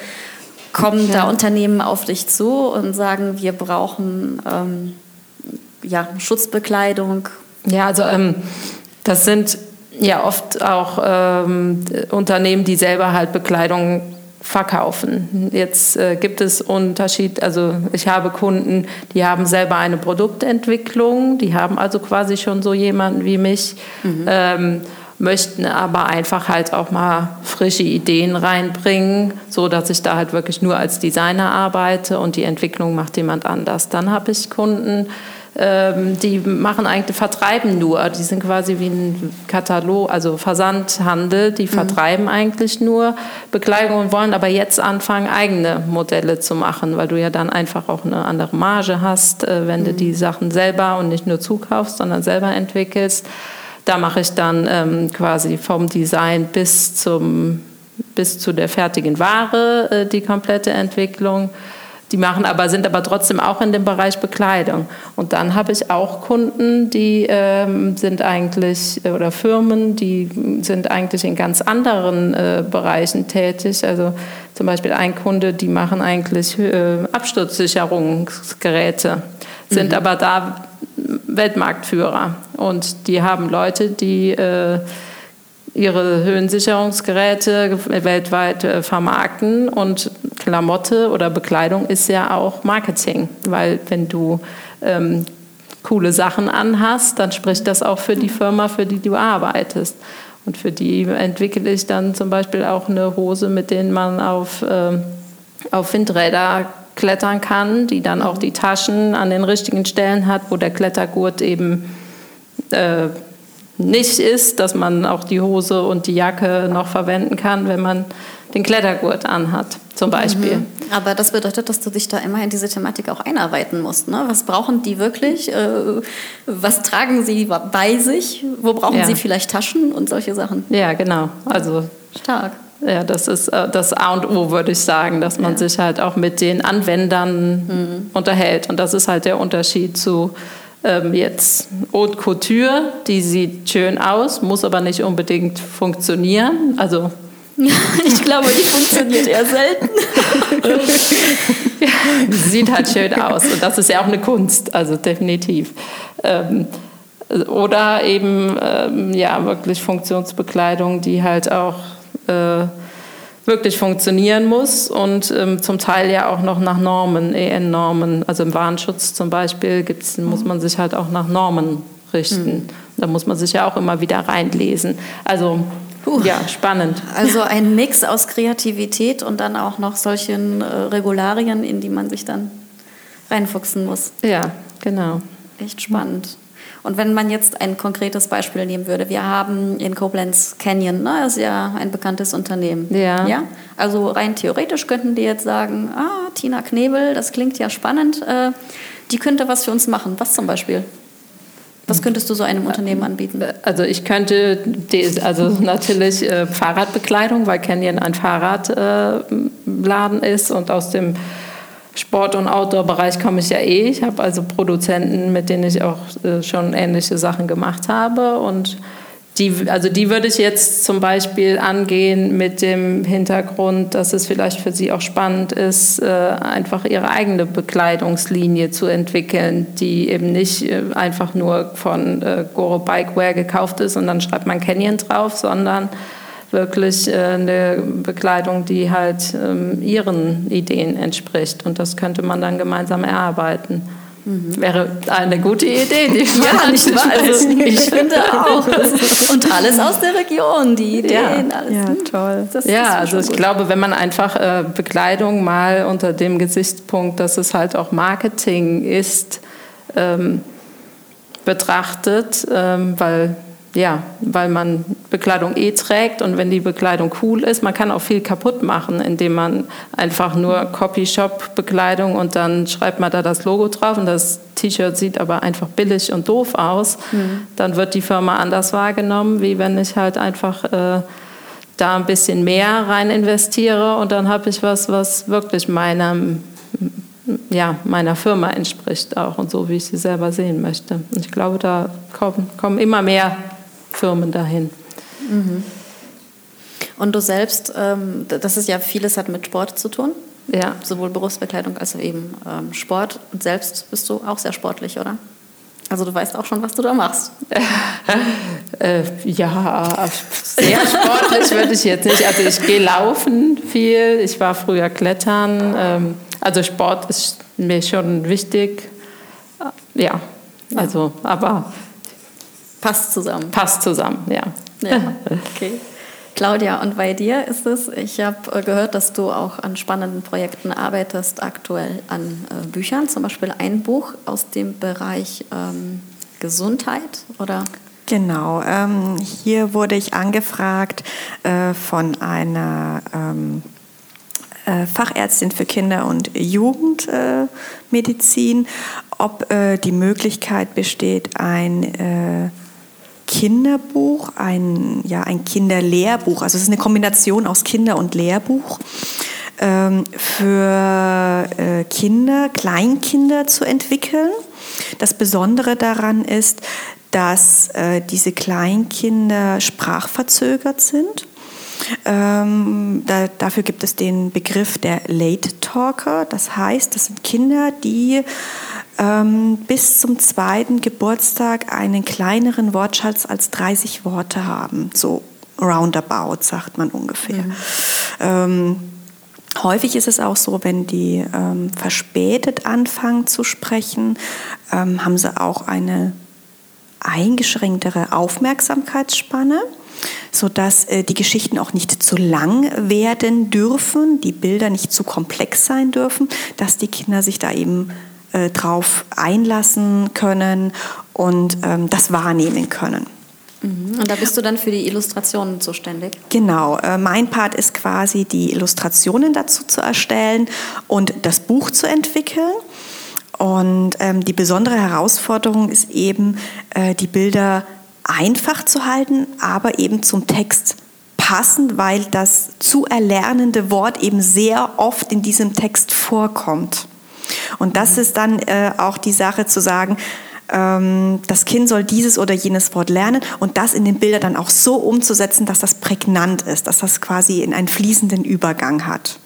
kommen ja. da Unternehmen auf dich zu und sagen, wir brauchen ähm, ja, Schutzbekleidung. Ja, also ähm, das sind ja oft auch ähm, Unternehmen, die selber halt Bekleidung verkaufen. Jetzt äh, gibt es Unterschied, also ich habe Kunden, die haben selber eine Produktentwicklung, die haben also quasi schon so jemanden wie mich, mhm. ähm, möchten aber einfach halt auch mal frische Ideen reinbringen, so dass ich da halt wirklich nur als Designer arbeite und die Entwicklung macht jemand anders. Dann habe ich Kunden, ähm, die machen eigentlich, vertreiben nur. Die sind quasi wie ein Katalog, also Versandhandel, die mhm. vertreiben eigentlich nur Bekleidung und wollen aber jetzt anfangen, eigene Modelle zu machen, weil du ja dann einfach auch eine andere Marge hast, äh, wenn mhm. du die Sachen selber und nicht nur zukaufst, sondern selber entwickelst. Da mache ich dann ähm, quasi vom Design bis zum bis zu der fertigen Ware äh, die komplette Entwicklung. Die machen aber, sind aber trotzdem auch in dem Bereich Bekleidung. Und dann habe ich auch Kunden, die ähm, sind eigentlich, oder Firmen, die sind eigentlich in ganz anderen äh, Bereichen tätig. Also zum Beispiel ein Kunde, die machen eigentlich äh, Absturzsicherungsgeräte, sind mhm. aber da Weltmarktführer. Und die haben Leute, die äh, ihre Höhensicherungsgeräte weltweit äh, vermarkten und Klamotte oder Bekleidung ist ja auch Marketing, weil wenn du ähm, coole Sachen anhast, dann spricht das auch für die Firma, für die du arbeitest. Und für die entwickle ich dann zum Beispiel auch eine Hose, mit denen man auf, äh, auf Windräder klettern kann, die dann auch die Taschen an den richtigen Stellen hat, wo der Klettergurt eben äh, nicht ist, dass man auch die Hose und die Jacke noch verwenden kann, wenn man den Klettergurt anhat, zum Beispiel. Mhm. Aber das bedeutet, dass du dich da immer in diese Thematik auch einarbeiten musst. Ne? Was brauchen die wirklich? Äh, was tragen sie bei sich? Wo brauchen ja. sie vielleicht Taschen und solche Sachen? Ja, genau. Also stark. Ja, das ist äh, das A und O, würde ich sagen, dass man ja. sich halt auch mit den Anwendern mhm. unterhält. Und das ist halt der Unterschied zu ähm, jetzt Haute Couture, die sieht schön aus, muss aber nicht unbedingt funktionieren. Also ich glaube, die funktioniert eher selten. sieht halt schön aus und das ist ja auch eine Kunst, also definitiv. Ähm, oder eben ähm, ja wirklich Funktionsbekleidung, die halt auch äh, wirklich funktionieren muss und ähm, zum Teil ja auch noch nach Normen, EN-Normen. Also im Warnschutz zum Beispiel gibt's, muss man sich halt auch nach Normen richten. Mhm. Da muss man sich ja auch immer wieder reinlesen. Also Puh. ja, spannend. Also ein Mix aus Kreativität und dann auch noch solchen äh, Regularien, in die man sich dann reinfuchsen muss. Ja, genau. Echt spannend. Und wenn man jetzt ein konkretes Beispiel nehmen würde, wir haben in Koblenz Canyon, ne, das ist ja ein bekanntes Unternehmen. Ja. ja. Also rein theoretisch könnten die jetzt sagen, ah, Tina Knebel, das klingt ja spannend, äh, die könnte was für uns machen. Was zum Beispiel? Was könntest du so einem Unternehmen anbieten? Also ich könnte, also natürlich äh, Fahrradbekleidung, weil Canyon ein Fahrradladen äh, ist und aus dem Sport- und Outdoor-Bereich komme ich ja eh. Ich habe also Produzenten, mit denen ich auch äh, schon ähnliche Sachen gemacht habe. Und die, also die würde ich jetzt zum Beispiel angehen mit dem Hintergrund, dass es vielleicht für sie auch spannend ist, äh, einfach ihre eigene Bekleidungslinie zu entwickeln, die eben nicht äh, einfach nur von Goro Bikewear gekauft ist und dann schreibt man Canyon drauf, sondern wirklich äh, eine Bekleidung, die halt ähm, ihren Ideen entspricht. Und das könnte man dann gemeinsam erarbeiten. Mhm. Wäre eine gute Idee, die ja, nicht wahr? Also, ich finde auch. Und alles aus der Region, die Ideen, ja. alles. Ja, hm. toll. Das ja, also ich gut. glaube, wenn man einfach äh, Bekleidung mal unter dem Gesichtspunkt, dass es halt auch Marketing ist, ähm, betrachtet, ähm, weil ja, weil man Bekleidung eh trägt und wenn die Bekleidung cool ist, man kann auch viel kaputt machen, indem man einfach nur Copy-Shop-Bekleidung und dann schreibt man da das Logo drauf und das T-Shirt sieht aber einfach billig und doof aus. Mhm. Dann wird die Firma anders wahrgenommen, wie wenn ich halt einfach äh, da ein bisschen mehr rein investiere und dann habe ich was, was wirklich meinem ja, meiner Firma entspricht auch und so, wie ich sie selber sehen möchte. Und ich glaube, da kommen, kommen immer mehr Firmen dahin. Mhm. Und du selbst, ähm, das ist ja vieles hat mit Sport zu tun. Ja. Sowohl Berufsbekleidung als auch eben ähm, Sport. Und selbst bist du auch sehr sportlich, oder? Also du weißt auch schon, was du da machst. äh, ja, sehr sportlich würde ich jetzt nicht. Also ich gehe laufen viel. Ich war früher klettern. Ähm, also Sport ist mir schon wichtig. Ja, also aber Passt zusammen. Passt zusammen, ja. ja. Okay. Claudia, und bei dir ist es, ich habe äh, gehört, dass du auch an spannenden Projekten arbeitest, aktuell an äh, Büchern, zum Beispiel ein Buch aus dem Bereich ähm, Gesundheit, oder? Genau, ähm, hier wurde ich angefragt äh, von einer ähm, äh, Fachärztin für Kinder- und Jugendmedizin, ob äh, die Möglichkeit besteht, ein äh, Kinderbuch, ein, ja, ein Kinderlehrbuch. Also es ist eine Kombination aus Kinder- und Lehrbuch ähm, für äh, Kinder, Kleinkinder zu entwickeln. Das Besondere daran ist, dass äh, diese Kleinkinder sprachverzögert sind. Ähm, da, dafür gibt es den Begriff der Late Talker. Das heißt, das sind Kinder, die ähm, bis zum zweiten Geburtstag einen kleineren Wortschatz als 30 Worte haben. So roundabout, sagt man ungefähr. Mhm. Ähm, häufig ist es auch so, wenn die ähm, verspätet anfangen zu sprechen, ähm, haben sie auch eine eingeschränktere Aufmerksamkeitsspanne sodass äh, die Geschichten auch nicht zu lang werden dürfen, die Bilder nicht zu komplex sein dürfen, dass die Kinder sich da eben äh, drauf einlassen können und ähm, das wahrnehmen können. Mhm. Und da bist du dann für die Illustrationen zuständig? Genau, äh, mein Part ist quasi die Illustrationen dazu zu erstellen und das Buch zu entwickeln. Und ähm, die besondere Herausforderung ist eben, äh, die Bilder einfach zu halten, aber eben zum Text passend, weil das zu erlernende Wort eben sehr oft in diesem Text vorkommt. Und das ist dann äh, auch die Sache zu sagen, ähm, das Kind soll dieses oder jenes Wort lernen und das in den Bildern dann auch so umzusetzen, dass das prägnant ist, dass das quasi in einen fließenden Übergang hat.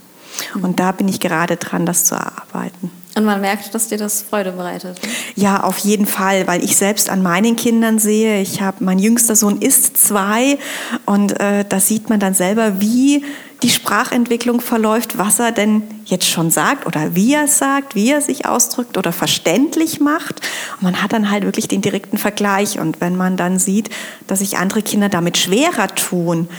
Und da bin ich gerade dran, das zu erarbeiten. Und man merkt, dass dir das Freude bereitet. Ja, auf jeden Fall, weil ich selbst an meinen Kindern sehe, ich habe, mein jüngster Sohn ist zwei und äh, da sieht man dann selber, wie die Sprachentwicklung verläuft, was er denn jetzt schon sagt oder wie er es sagt, wie er sich ausdrückt oder verständlich macht. Und man hat dann halt wirklich den direkten Vergleich. Und wenn man dann sieht, dass sich andere Kinder damit schwerer tun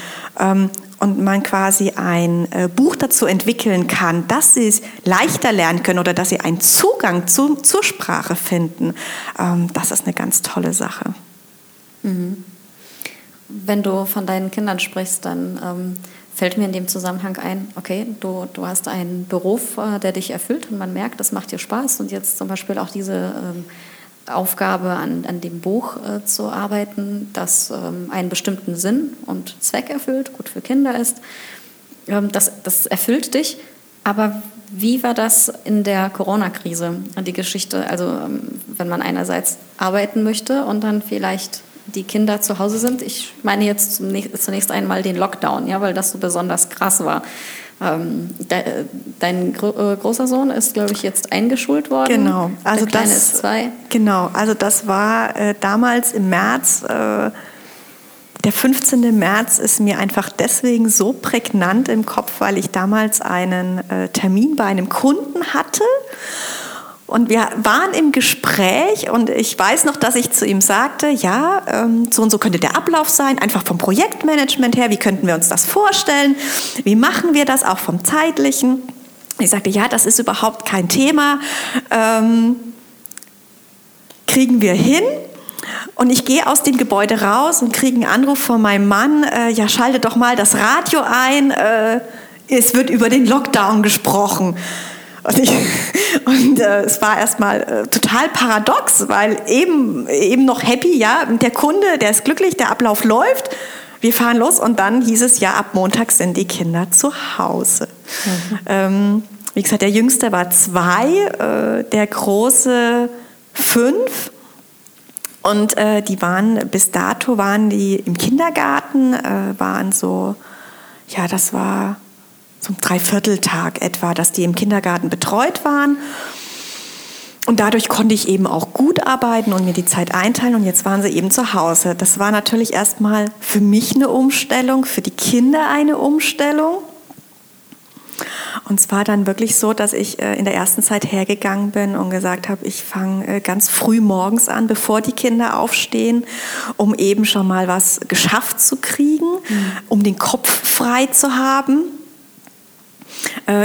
ähm, und man quasi ein äh, Buch dazu entwickeln kann, dass sie es leichter lernen können oder dass sie einen Zugang zu, zur Sprache finden, ähm, das ist eine ganz tolle Sache. Mhm. Wenn du von deinen Kindern sprichst, dann ähm, fällt mir in dem Zusammenhang ein, okay, du, du hast einen Beruf, äh, der dich erfüllt und man merkt, das macht dir Spaß und jetzt zum Beispiel auch diese ähm, Aufgabe an, an dem Buch äh, zu arbeiten, das ähm, einen bestimmten Sinn und Zweck erfüllt, gut für Kinder ist. Ähm, das, das erfüllt dich, aber wie war das in der Corona-Krise, die Geschichte? Also ähm, wenn man einerseits arbeiten möchte und dann vielleicht die Kinder zu Hause sind. Ich meine jetzt zunächst einmal den Lockdown, ja, weil das so besonders krass war. Ähm, de, dein gro äh, großer Sohn ist, glaube ich, jetzt eingeschult worden. Genau. Also der Kleine das, ist zwei. Genau. Also das war äh, damals im März. Äh, der 15. März ist mir einfach deswegen so prägnant im Kopf, weil ich damals einen äh, Termin bei einem Kunden hatte und wir waren im Gespräch und ich weiß noch, dass ich zu ihm sagte, ja, ähm, so und so könnte der Ablauf sein, einfach vom Projektmanagement her, wie könnten wir uns das vorstellen, wie machen wir das auch vom zeitlichen. Ich sagte, ja, das ist überhaupt kein Thema, ähm, kriegen wir hin. Und ich gehe aus dem Gebäude raus und kriege einen Anruf von meinem Mann, äh, ja, schalte doch mal das Radio ein, äh, es wird über den Lockdown gesprochen. Und, ich, und äh, es war erstmal äh, total paradox, weil eben, eben noch happy, ja, der Kunde, der ist glücklich, der Ablauf läuft, wir fahren los und dann hieß es, ja, ab Montag sind die Kinder zu Hause. Mhm. Ähm, wie gesagt, der Jüngste war zwei, äh, der Große fünf. Und äh, die waren, bis dato waren die im Kindergarten, äh, waren so, ja, das war zum Dreivierteltag etwa, dass die im Kindergarten betreut waren. Und dadurch konnte ich eben auch gut arbeiten und mir die Zeit einteilen. Und jetzt waren sie eben zu Hause. Das war natürlich erstmal für mich eine Umstellung, für die Kinder eine Umstellung. Und es war dann wirklich so, dass ich äh, in der ersten Zeit hergegangen bin und gesagt habe, ich fange äh, ganz früh morgens an, bevor die Kinder aufstehen, um eben schon mal was geschafft zu kriegen, mhm. um den Kopf frei zu haben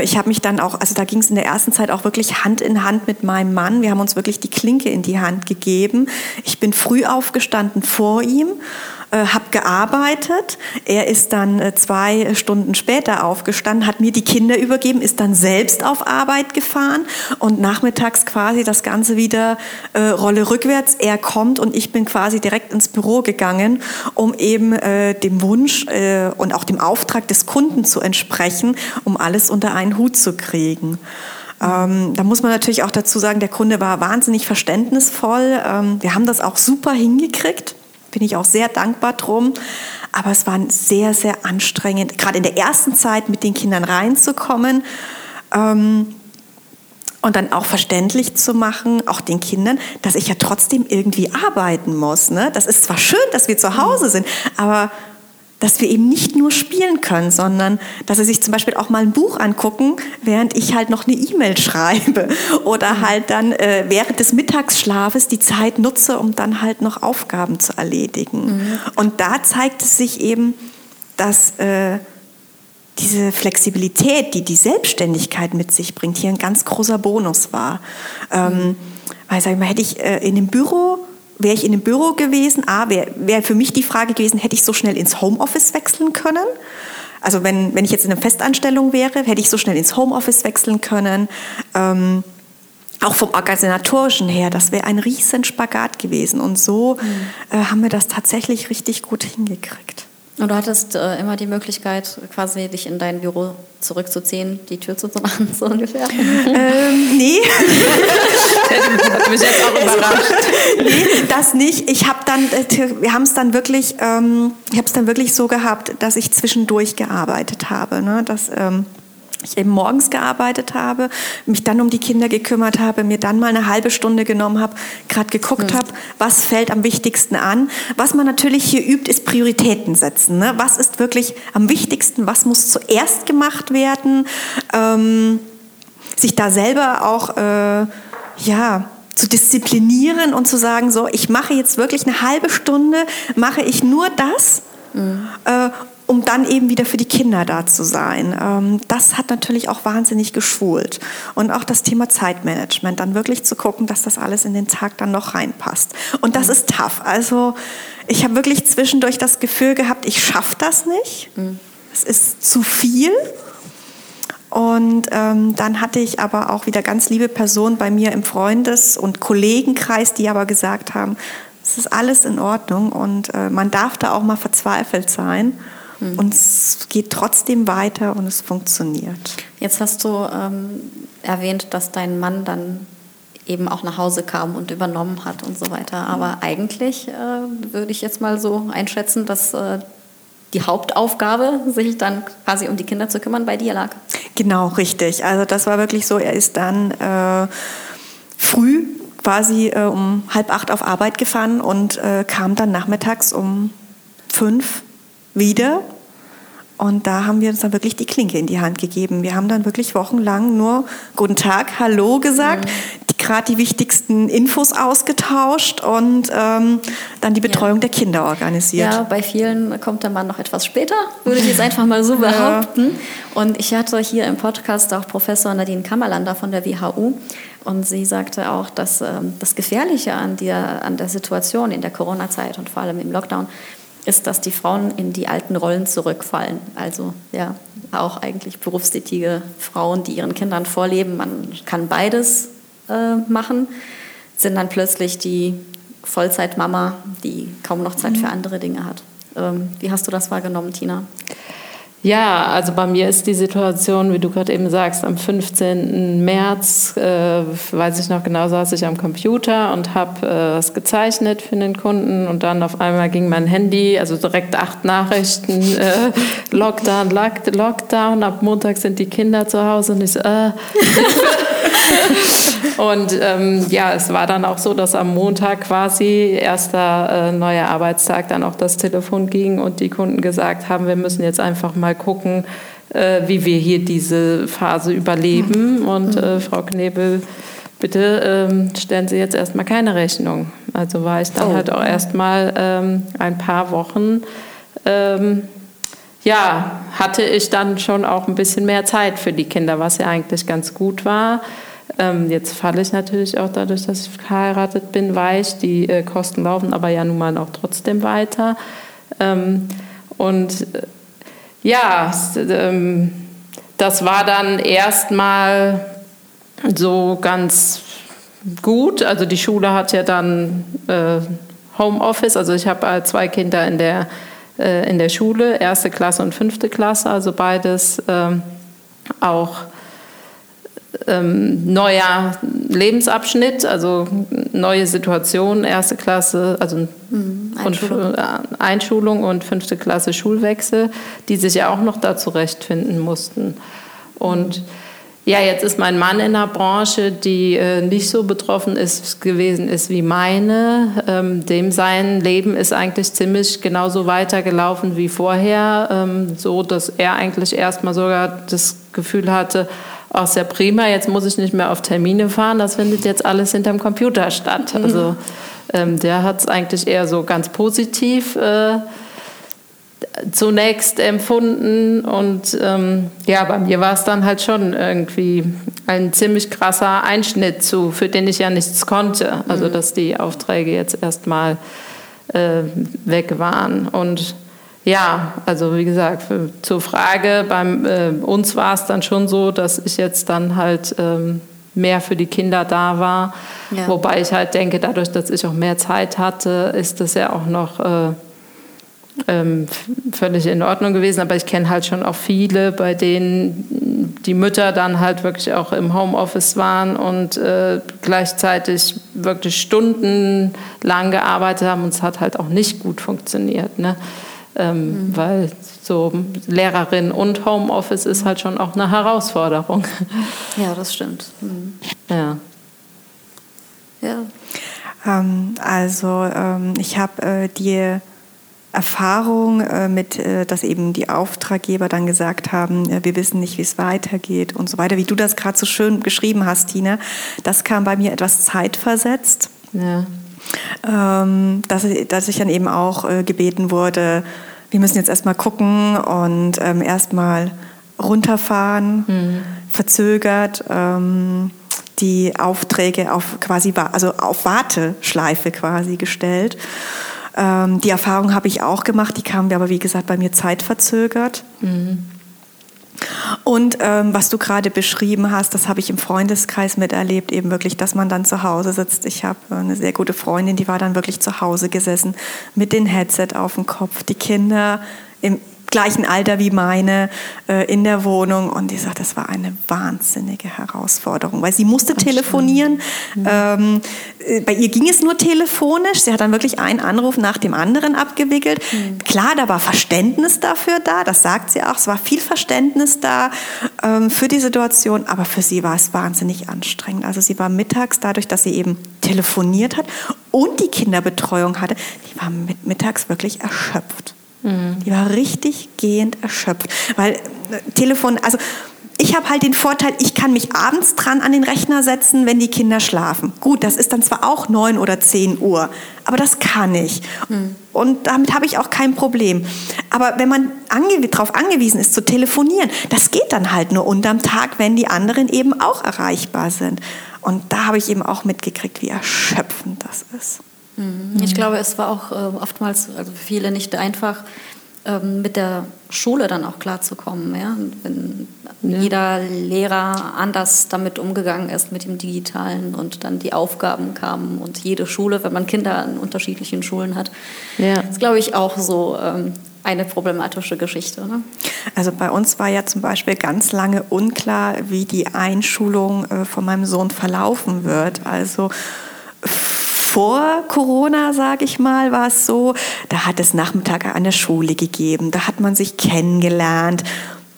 ich habe mich dann auch, also da ging es in der ersten Zeit auch wirklich Hand in Hand mit meinem Mann. Wir haben uns wirklich die Klinke in die Hand gegeben. Ich bin früh aufgestanden vor ihm äh, habe gearbeitet. Er ist dann äh, zwei Stunden später aufgestanden, hat mir die Kinder übergeben, ist dann selbst auf Arbeit gefahren und nachmittags quasi das Ganze wieder äh, Rolle rückwärts. Er kommt und ich bin quasi direkt ins Büro gegangen, um eben äh, dem Wunsch äh, und auch dem Auftrag des Kunden zu entsprechen, um alles unter einen Hut zu kriegen. Ähm, da muss man natürlich auch dazu sagen, der Kunde war wahnsinnig verständnisvoll. Ähm, wir haben das auch super hingekriegt bin ich auch sehr dankbar drum. Aber es war sehr, sehr anstrengend, gerade in der ersten Zeit mit den Kindern reinzukommen. Ähm, und dann auch verständlich zu machen, auch den Kindern, dass ich ja trotzdem irgendwie arbeiten muss. Ne? Das ist zwar schön, dass wir zu Hause sind, aber dass wir eben nicht nur spielen können, sondern dass sie sich zum Beispiel auch mal ein Buch angucken, während ich halt noch eine E-Mail schreibe oder mhm. halt dann äh, während des Mittagsschlafes die Zeit nutze, um dann halt noch Aufgaben zu erledigen. Mhm. Und da zeigt es sich eben, dass äh, diese Flexibilität, die die Selbstständigkeit mit sich bringt, hier ein ganz großer Bonus war. Ähm, mhm. Weil, sag ich mal, hätte ich äh, in dem Büro wäre ich in einem Büro gewesen, A, wäre wär für mich die Frage gewesen, hätte ich so schnell ins Homeoffice wechseln können? Also wenn, wenn ich jetzt in einer Festanstellung wäre, hätte ich so schnell ins Homeoffice wechseln können. Ähm, auch vom organisatorischen her, das wäre ein riesen Spagat gewesen. Und so mhm. äh, haben wir das tatsächlich richtig gut hingekriegt. Und du hattest äh, immer die Möglichkeit, quasi dich in dein Büro zurückzuziehen, die Tür zuzumachen, so ungefähr? Ähm, nee. Hat mich jetzt auch überrascht. nee, das nicht. Ich habe dann, äh, wir haben es dann wirklich, ähm, ich habe es dann wirklich so gehabt, dass ich zwischendurch gearbeitet habe. Ne? Dass, ähm, ich eben morgens gearbeitet habe, mich dann um die Kinder gekümmert habe, mir dann mal eine halbe Stunde genommen habe, gerade geguckt mhm. habe, was fällt am wichtigsten an. Was man natürlich hier übt, ist Prioritäten setzen. Ne? Was ist wirklich am wichtigsten? Was muss zuerst gemacht werden? Ähm, sich da selber auch äh, ja zu disziplinieren und zu sagen, so, ich mache jetzt wirklich eine halbe Stunde, mache ich nur das. Mhm. Äh, um dann eben wieder für die Kinder da zu sein. Ähm, das hat natürlich auch wahnsinnig geschult. Und auch das Thema Zeitmanagement, dann wirklich zu gucken, dass das alles in den Tag dann noch reinpasst. Und das ist tough. Also ich habe wirklich zwischendurch das Gefühl gehabt, ich schaffe das nicht. Es ist zu viel. Und ähm, dann hatte ich aber auch wieder ganz liebe Personen bei mir im Freundes- und Kollegenkreis, die aber gesagt haben, es ist alles in Ordnung und äh, man darf da auch mal verzweifelt sein. Mhm. Und es geht trotzdem weiter und es funktioniert. Jetzt hast du ähm, erwähnt, dass dein Mann dann eben auch nach Hause kam und übernommen hat und so weiter. Aber eigentlich äh, würde ich jetzt mal so einschätzen, dass äh, die Hauptaufgabe, sich dann quasi um die Kinder zu kümmern, bei dir lag. Genau, richtig. Also das war wirklich so. Er ist dann äh, früh quasi äh, um halb acht auf Arbeit gefahren und äh, kam dann nachmittags um fünf wieder. Und da haben wir uns dann wirklich die Klinke in die Hand gegeben. Wir haben dann wirklich wochenlang nur Guten Tag, Hallo gesagt, mhm. gerade die wichtigsten Infos ausgetauscht und ähm, dann die Betreuung ja. der Kinder organisiert. Ja, bei vielen kommt der Mann noch etwas später, würde ich jetzt einfach mal so behaupten. Ja. Und ich hatte hier im Podcast auch Professor Nadine Kammerlander von der WHU. Und sie sagte auch, dass ähm, das Gefährliche an der, an der Situation in der Corona-Zeit und vor allem im Lockdown ist, dass die Frauen in die alten Rollen zurückfallen. Also ja, auch eigentlich berufstätige Frauen, die ihren Kindern vorleben, man kann beides äh, machen, sind dann plötzlich die Vollzeitmama, die kaum noch Zeit mhm. für andere Dinge hat. Ähm, wie hast du das wahrgenommen, Tina? Ja, also bei mir ist die Situation, wie du gerade eben sagst, am 15. März, äh, weiß ich noch genau, saß ich am Computer und habe äh, was gezeichnet für den Kunden und dann auf einmal ging mein Handy, also direkt acht Nachrichten, äh, Lockdown, Lock, Lockdown, ab Montag sind die Kinder zu Hause und ich so, äh, Und ähm, ja, es war dann auch so, dass am Montag quasi, erster äh, neuer Arbeitstag, dann auch das Telefon ging und die Kunden gesagt haben, wir müssen jetzt einfach mal gucken, äh, wie wir hier diese Phase überleben. Mhm. Und äh, Frau Knebel, bitte ähm, stellen Sie jetzt erstmal keine Rechnung. Also war ich dann oh. halt auch erstmal ähm, ein paar Wochen. Ähm, ja, hatte ich dann schon auch ein bisschen mehr Zeit für die Kinder, was ja eigentlich ganz gut war. Ähm, jetzt falle ich natürlich auch dadurch, dass ich verheiratet bin, weich. Die äh, Kosten laufen aber ja nun mal auch trotzdem weiter. Ähm, und äh, ja, ähm, das war dann erstmal so ganz gut. Also die Schule hat ja dann äh, Homeoffice. Also ich habe äh, zwei Kinder in der, äh, in der Schule, erste Klasse und fünfte Klasse, also beides ähm, auch ähm, neuer Lebensabschnitt, also neue Situation, erste Klasse, also mhm, Einschulung. Und, äh, Einschulung und fünfte Klasse Schulwechsel, die sich ja auch noch da zurechtfinden mussten. Und mhm. ja, jetzt ist mein Mann in einer Branche, die äh, nicht so betroffen ist gewesen ist wie meine. Ähm, dem sein Leben ist eigentlich ziemlich genauso weitergelaufen wie vorher, ähm, so dass er eigentlich erstmal sogar das Gefühl hatte, auch sehr prima, jetzt muss ich nicht mehr auf Termine fahren, das findet jetzt alles hinterm Computer statt. Mhm. Also ähm, der hat es eigentlich eher so ganz positiv äh, zunächst empfunden und ähm, ja, bei mir war es dann halt schon irgendwie ein ziemlich krasser Einschnitt zu, für den ich ja nichts konnte. Also mhm. dass die Aufträge jetzt erstmal äh, weg waren und ja, also wie gesagt, für, zur Frage, bei äh, uns war es dann schon so, dass ich jetzt dann halt ähm, mehr für die Kinder da war. Ja. Wobei ich halt denke, dadurch, dass ich auch mehr Zeit hatte, ist das ja auch noch äh, ähm, völlig in Ordnung gewesen. Aber ich kenne halt schon auch viele, bei denen die Mütter dann halt wirklich auch im Homeoffice waren und äh, gleichzeitig wirklich stundenlang gearbeitet haben. Und es hat halt auch nicht gut funktioniert. Ne? Ähm, mhm. Weil so Lehrerin und Homeoffice ist halt schon auch eine Herausforderung. Ja, das stimmt. Mhm. Ja. Ja. Ähm, also ähm, ich habe äh, die Erfahrung äh, mit, äh, dass eben die Auftraggeber dann gesagt haben, äh, wir wissen nicht, wie es weitergeht und so weiter, wie du das gerade so schön geschrieben hast, Tina, das kam bei mir etwas zeitversetzt. Ja. Ähm, dass, dass ich dann eben auch äh, gebeten wurde, wir müssen jetzt erstmal gucken und ähm, erstmal runterfahren, mhm. verzögert. Ähm, die Aufträge auf quasi also auf Warteschleife quasi gestellt. Ähm, die Erfahrung habe ich auch gemacht, die kam aber wie gesagt bei mir zeitverzögert. Mhm. Und ähm, was du gerade beschrieben hast, das habe ich im Freundeskreis miterlebt, eben wirklich, dass man dann zu Hause sitzt. Ich habe eine sehr gute Freundin, die war dann wirklich zu Hause gesessen mit dem Headset auf dem Kopf, die Kinder im gleichen Alter wie meine äh, in der Wohnung und die sagt, das war eine wahnsinnige Herausforderung, weil sie musste telefonieren. Mhm. Ähm, äh, bei ihr ging es nur telefonisch. Sie hat dann wirklich einen Anruf nach dem anderen abgewickelt. Mhm. Klar, da war Verständnis dafür da, das sagt sie auch. Es war viel Verständnis da ähm, für die Situation, aber für sie war es wahnsinnig anstrengend. Also sie war mittags, dadurch, dass sie eben telefoniert hat und die Kinderbetreuung hatte, die war mit, mittags wirklich erschöpft. Die war richtig gehend erschöpft. Weil äh, Telefon, also ich habe halt den Vorteil, ich kann mich abends dran an den Rechner setzen, wenn die Kinder schlafen. Gut, das ist dann zwar auch neun oder zehn Uhr, aber das kann ich. Mhm. Und damit habe ich auch kein Problem. Aber wenn man ange darauf angewiesen ist zu telefonieren, das geht dann halt nur unterm Tag, wenn die anderen eben auch erreichbar sind. Und da habe ich eben auch mitgekriegt, wie erschöpfend das ist. Mhm. Ich glaube, es war auch äh, oftmals, also für viele nicht einfach, ähm, mit der Schule dann auch klarzukommen. Ja? Wenn ja. jeder Lehrer anders damit umgegangen ist, mit dem Digitalen und dann die Aufgaben kamen und jede Schule, wenn man Kinder an unterschiedlichen Schulen hat, ja. ist, glaube ich, auch so ähm, eine problematische Geschichte. Ne? Also bei uns war ja zum Beispiel ganz lange unklar, wie die Einschulung äh, von meinem Sohn verlaufen wird. Also vor Corona, sage ich mal, war es so, da hat es Nachmittage an der Schule gegeben, da hat man sich kennengelernt.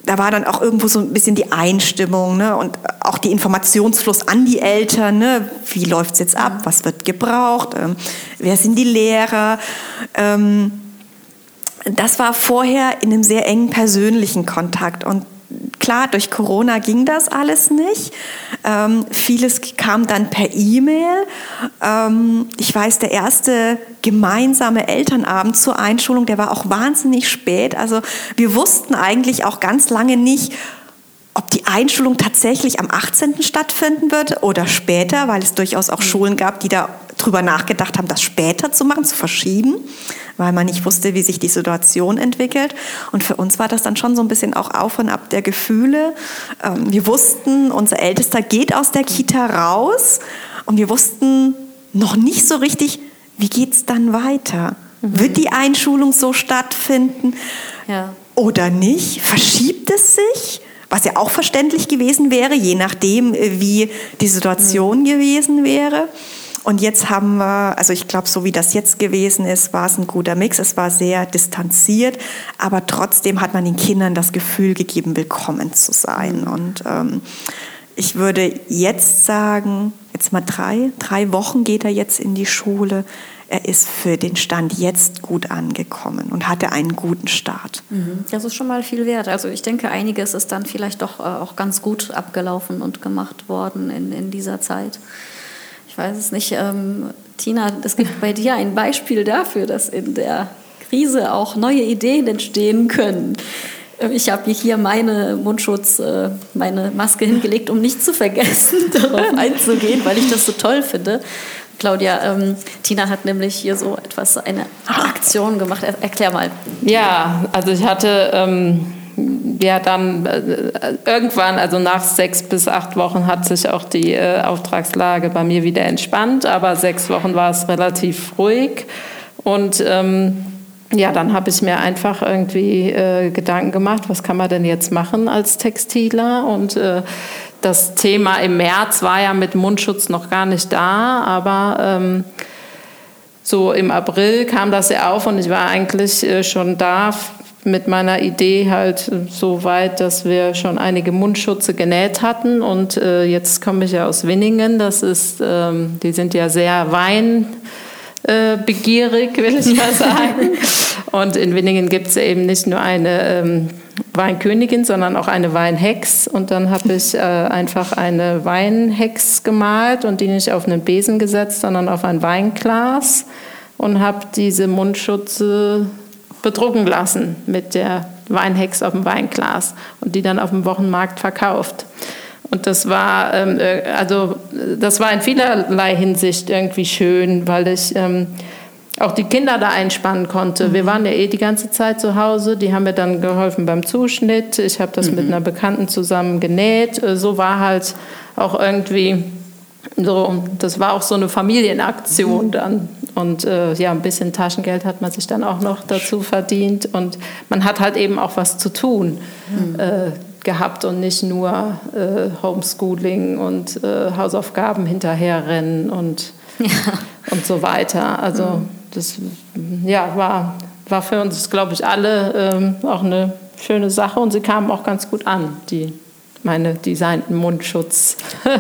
Da war dann auch irgendwo so ein bisschen die Einstimmung ne? und auch die Informationsfluss an die Eltern. Ne? Wie läuft es jetzt ab? Was wird gebraucht? Ähm, wer sind die Lehrer? Ähm, das war vorher in einem sehr engen persönlichen Kontakt. Und Klar, durch Corona ging das alles nicht. Ähm, vieles kam dann per E-Mail. Ähm, ich weiß, der erste gemeinsame Elternabend zur Einschulung, der war auch wahnsinnig spät. Also wir wussten eigentlich auch ganz lange nicht, ob die Einschulung tatsächlich am 18. stattfinden wird oder später, weil es durchaus auch Schulen gab, die darüber nachgedacht haben, das später zu machen, zu verschieben weil man nicht wusste, wie sich die Situation entwickelt. Und für uns war das dann schon so ein bisschen auch auf und ab der Gefühle. Ähm, wir wussten, unser Ältester geht aus der Kita raus und wir wussten noch nicht so richtig, wie geht es dann weiter? Mhm. Wird die Einschulung so stattfinden ja. oder nicht? Verschiebt es sich? Was ja auch verständlich gewesen wäre, je nachdem, äh, wie die Situation mhm. gewesen wäre. Und jetzt haben wir, also ich glaube, so wie das jetzt gewesen ist, war es ein guter Mix. Es war sehr distanziert, aber trotzdem hat man den Kindern das Gefühl gegeben, willkommen zu sein. Und ähm, ich würde jetzt sagen, jetzt mal drei, drei Wochen geht er jetzt in die Schule. Er ist für den Stand jetzt gut angekommen und hatte einen guten Start. Mhm. Das ist schon mal viel wert. Also ich denke, einiges ist dann vielleicht doch äh, auch ganz gut abgelaufen und gemacht worden in, in dieser Zeit ich weiß es nicht, ähm, Tina, es gibt bei dir ein Beispiel dafür, dass in der Krise auch neue Ideen entstehen können. Ähm, ich habe hier meine Mundschutz, äh, meine Maske hingelegt, um nicht zu vergessen, darauf einzugehen, weil ich das so toll finde. Claudia, ähm, Tina hat nämlich hier so etwas, eine Aktion gemacht. Erklär mal. Ja, also ich hatte ähm, ja, dann äh, irgendwann, also nach sechs bis acht Wochen, hat sich auch die äh, Auftragslage bei mir wieder entspannt, aber sechs Wochen war es relativ ruhig. Und ähm, ja, dann habe ich mir einfach irgendwie äh, Gedanken gemacht, was kann man denn jetzt machen als Textiler? Und äh, das Thema im März war ja mit Mundschutz noch gar nicht da, aber ähm, so im April kam das ja auf und ich war eigentlich äh, schon da mit meiner Idee halt so weit, dass wir schon einige Mundschutze genäht hatten und äh, jetzt komme ich ja aus Winningen, das ist, ähm, die sind ja sehr Wein begierig, will ich mal sagen. Und in Winningen gibt es eben nicht nur eine ähm, Weinkönigin, sondern auch eine Weinhex. Und dann habe ich äh, einfach eine Weinhex gemalt und die nicht auf einen Besen gesetzt, sondern auf ein Weinglas und habe diese Mundschutze bedrucken lassen mit der Weinhex auf dem Weinglas und die dann auf dem Wochenmarkt verkauft. Und das war, ähm, äh, also, das war in vielerlei Hinsicht irgendwie schön, weil ich ähm, auch die Kinder da einspannen konnte. Mhm. Wir waren ja eh die ganze Zeit zu Hause. Die haben mir dann geholfen beim Zuschnitt. Ich habe das mhm. mit einer Bekannten zusammen genäht. Äh, so war halt auch irgendwie so, das war auch so eine Familienaktion mhm. dann. Und äh, ja, ein bisschen Taschengeld hat man sich dann auch noch dazu verdient. Und man hat halt eben auch was zu tun. Mhm. Äh, gehabt und nicht nur äh, Homeschooling und äh, Hausaufgaben hinterherrennen und, ja. und so weiter. Also mhm. das ja, war, war für uns, glaube ich, alle ähm, auch eine schöne Sache und sie kamen auch ganz gut an, die meine designten Mundschutz. ja,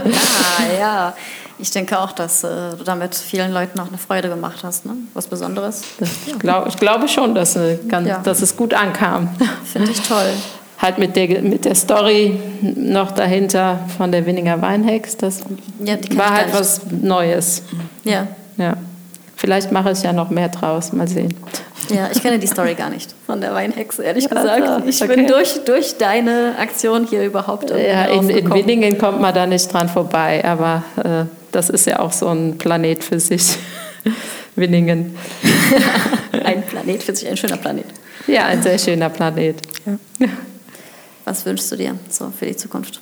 ja. Ich denke auch, dass äh, du damit vielen Leuten auch eine Freude gemacht hast, ne? Was Besonderes. ich, glaub, ich glaube schon, dass, eine, ganz, ja. dass es gut ankam. Finde ich toll halt mit der, mit der Story noch dahinter von der Winninger Weinhex. Das ja, war halt was Neues. Ja. ja. Vielleicht mache ich ja noch mehr draus. Mal sehen. Ja, ich kenne die Story gar nicht von der Weinhex, ehrlich gesagt. Ich okay. bin durch, durch deine Aktion hier überhaupt. Ja, in, in Winningen kommt man da nicht dran vorbei, aber äh, das ist ja auch so ein Planet für sich. Winningen. ein Planet für sich, ein schöner Planet. Ja, ein sehr schöner Planet. Ja. Was wünschst du dir so für die Zukunft?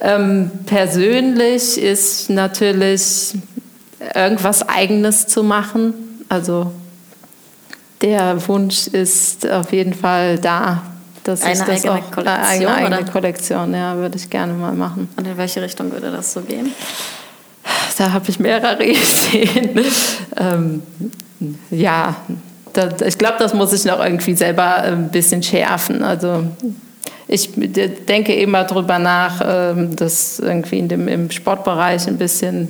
Ähm, persönlich ist natürlich irgendwas Eigenes zu machen. Also der Wunsch ist auf jeden Fall da. Dass eine eigene auch, Kollektion? Eine eigene oder? Kollektion, ja, würde ich gerne mal machen. Und in welche Richtung würde das so gehen? Da habe ich mehrere Ideen. ähm, ja, das, ich glaube, das muss ich noch irgendwie selber ein bisschen schärfen. Also ich denke immer darüber nach, ähm, das irgendwie in dem, im Sportbereich ein bisschen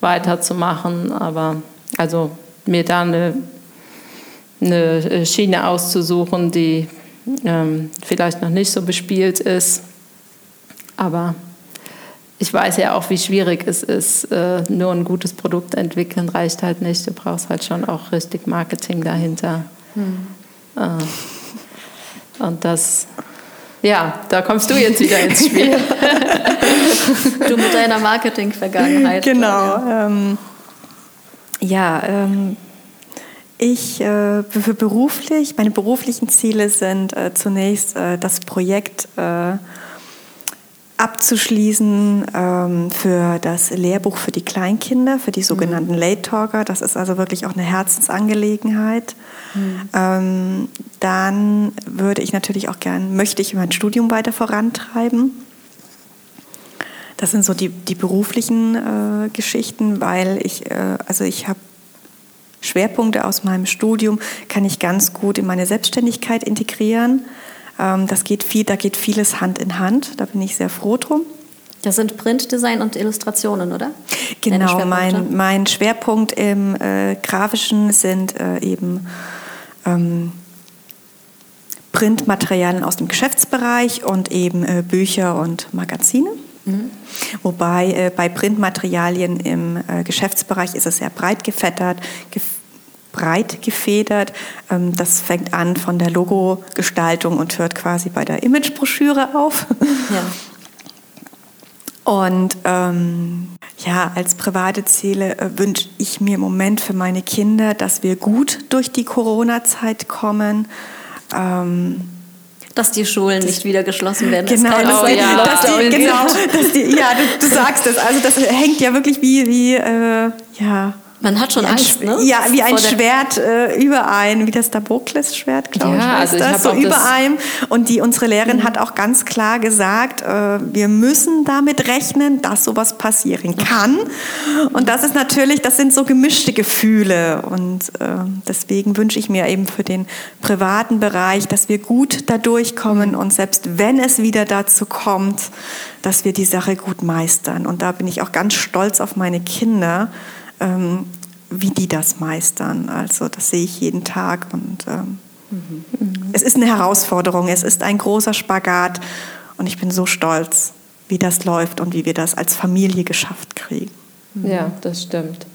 weiterzumachen, aber also mir da eine, eine Schiene auszusuchen, die ähm, vielleicht noch nicht so bespielt ist. Aber ich weiß ja auch, wie schwierig es ist. Äh, nur ein gutes Produkt entwickeln reicht halt nicht. Du brauchst halt schon auch richtig Marketing dahinter. Hm. Äh, und das ja, da kommst du jetzt wieder ins Spiel. du mit deiner Marketing-Vergangenheit. Genau. Ähm, ja, ähm, ich äh, für beruflich, meine beruflichen Ziele sind äh, zunächst äh, das Projekt äh, abzuschließen ähm, für das Lehrbuch für die Kleinkinder, für die sogenannten mhm. Late Talker. Das ist also wirklich auch eine Herzensangelegenheit. Mhm. Ähm, dann würde ich natürlich auch gern, möchte ich mein Studium weiter vorantreiben. Das sind so die, die beruflichen äh, Geschichten, weil ich, äh, also ich habe Schwerpunkte aus meinem Studium, kann ich ganz gut in meine Selbstständigkeit integrieren. Ähm, das geht viel, da geht vieles Hand in Hand. Da bin ich sehr froh drum. Das sind Printdesign und Illustrationen, oder? Genau, mein, mein Schwerpunkt im äh, Grafischen sind äh, eben ähm, Printmaterialien aus dem Geschäftsbereich und eben äh, Bücher und Magazine. Mhm. Wobei äh, bei Printmaterialien im äh, Geschäftsbereich ist es sehr breit gefettert, gef breit gefedert. Ähm, das fängt an von der Logogestaltung und hört quasi bei der Imagebroschüre auf. Ja. Und ähm, ja, als private Ziele äh, wünsche ich mir im Moment für meine Kinder, dass wir gut durch die Corona-Zeit kommen. Ähm, dass die Schulen nicht wieder geschlossen werden. Genau, das oh, ja. dass die, genau, dass die, ja, du, du, sagst es. Also das hängt ja wirklich wie, wie äh, ja, Man hat schon wie Angst, ein, ne? Ja, wie ein Schwert äh, über einem, wie das Damoklesschwert, glaube ja, ich, also ich das, so das über einem. Und die, unsere Lehrerin mhm. hat auch ganz klar gesagt, äh, wir müssen damit rechnen, dass sowas passieren kann. Und das ist natürlich, das sind so gemischte Gefühle. Und äh, deswegen wünsche ich mir eben für den privaten Bereich, dass wir gut da durchkommen und selbst wenn es wieder dazu kommt, dass wir die Sache gut meistern. Und da bin ich auch ganz stolz auf meine Kinder ähm, wie die das meistern. Also das sehe ich jeden Tag und ähm, mhm. es ist eine Herausforderung, es ist ein großer Spagat und ich bin so stolz, wie das läuft und wie wir das als Familie geschafft kriegen. Ja, das stimmt.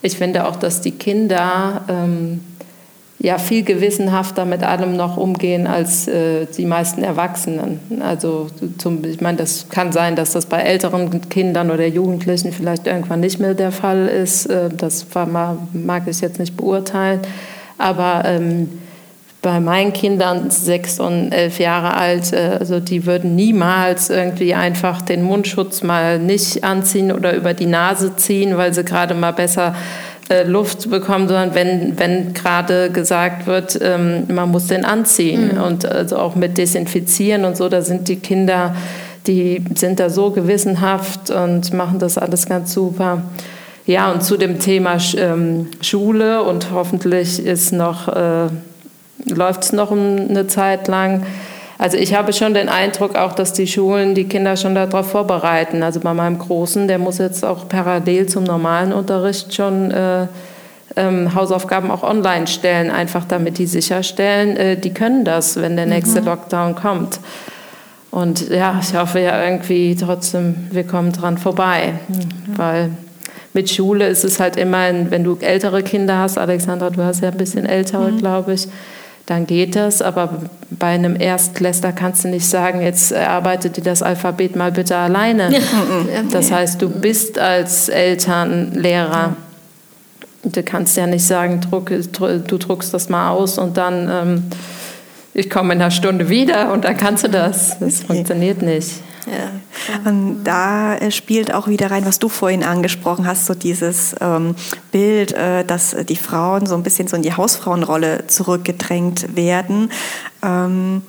Ich finde auch, dass die Kinder ähm, ja viel gewissenhafter mit allem noch umgehen als äh, die meisten Erwachsenen. Also zum, ich meine, das kann sein, dass das bei älteren Kindern oder Jugendlichen vielleicht irgendwann nicht mehr der Fall ist. Äh, das war, mag ich jetzt nicht beurteilen. Aber ähm, bei meinen Kindern, sechs und elf Jahre alt, äh, also die würden niemals irgendwie einfach den Mundschutz mal nicht anziehen oder über die Nase ziehen, weil sie gerade mal besser äh, Luft bekommen, sondern wenn, wenn gerade gesagt wird, ähm, man muss den anziehen mhm. und also auch mit Desinfizieren und so, da sind die Kinder, die sind da so gewissenhaft und machen das alles ganz super. Ja, und zu dem Thema ähm, Schule und hoffentlich ist noch, äh, läuft es noch eine Zeit lang also ich habe schon den Eindruck auch, dass die Schulen die Kinder schon darauf vorbereiten. Also bei meinem Großen, der muss jetzt auch parallel zum normalen Unterricht schon äh, ähm, Hausaufgaben auch online stellen, einfach damit die sicherstellen, äh, die können das, wenn der nächste mhm. Lockdown kommt. Und ja, ich hoffe ja irgendwie trotzdem, wir kommen dran vorbei, mhm. weil mit Schule ist es halt immer, wenn du ältere Kinder hast, Alexandra, du hast ja ein bisschen ältere, mhm. glaube ich, dann geht das. Aber bei einem Erstklässler kannst du nicht sagen, jetzt erarbeitet dir das Alphabet mal bitte alleine. Das heißt, du bist als Eltern Lehrer. Du kannst ja nicht sagen, druck, du druckst das mal aus und dann, ähm, ich komme in einer Stunde wieder und dann kannst du das. Das funktioniert nicht. Ja. Und da äh, spielt auch wieder rein, was du vorhin angesprochen hast, so dieses ähm, Bild, äh, dass die Frauen so ein bisschen so in die Hausfrauenrolle zurückgedrängt werden. Ähm,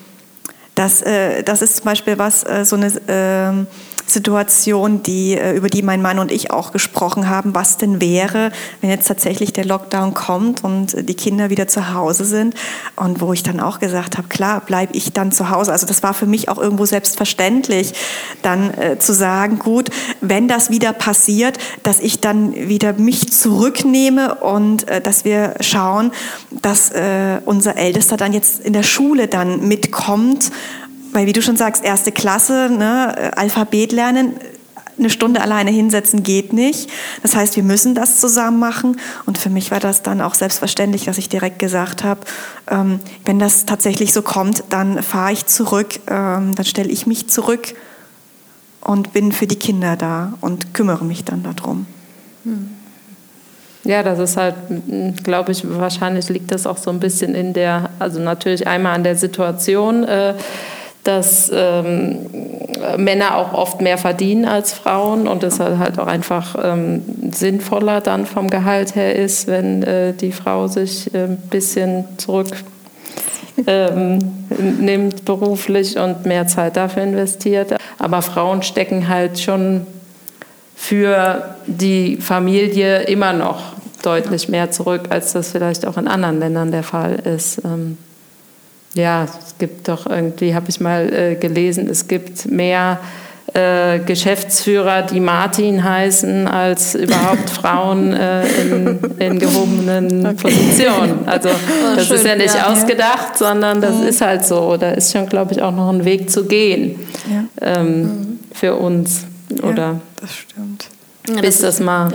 das, äh, das ist zum Beispiel was, äh, so eine ähm, Situation, die, äh, über die mein Mann und ich auch gesprochen haben, was denn wäre, wenn jetzt tatsächlich der Lockdown kommt und die Kinder wieder zu Hause sind. Und wo ich dann auch gesagt habe, klar, bleibe ich dann zu Hause. Also das war für mich auch irgendwo selbstverständlich, dann äh, zu sagen, gut, wenn das wieder passiert, dass ich dann wieder mich zurücknehme und äh, dass wir schauen, dass äh, unser Ältester dann jetzt in der Schule dann mitkommt weil wie du schon sagst, erste Klasse, ne, Alphabet lernen, eine Stunde alleine hinsetzen geht nicht. Das heißt, wir müssen das zusammen machen. Und für mich war das dann auch selbstverständlich, dass ich direkt gesagt habe, ähm, wenn das tatsächlich so kommt, dann fahre ich zurück, ähm, dann stelle ich mich zurück und bin für die Kinder da und kümmere mich dann darum. Ja, das ist halt, glaube ich, wahrscheinlich liegt das auch so ein bisschen in der, also natürlich einmal an der Situation. Äh, dass ähm, Männer auch oft mehr verdienen als Frauen und es halt auch einfach ähm, sinnvoller dann vom Gehalt her ist, wenn äh, die Frau sich äh, ein bisschen zurück ähm, beruflich und mehr Zeit dafür investiert. Aber Frauen stecken halt schon für die Familie immer noch deutlich mehr zurück, als das vielleicht auch in anderen Ländern der Fall ist. Ja, es gibt doch irgendwie, habe ich mal äh, gelesen, es gibt mehr äh, Geschäftsführer, die Martin heißen, als überhaupt Frauen äh, in, in, gehobenen okay. Positionen. Also oh, das schön, ist ja nicht ja, ausgedacht, ja. sondern das mhm. ist halt so. Da ist schon, glaube ich, auch noch ein Weg zu gehen ja. ähm, mhm. für uns. Oder das stimmt. Bis das, das mal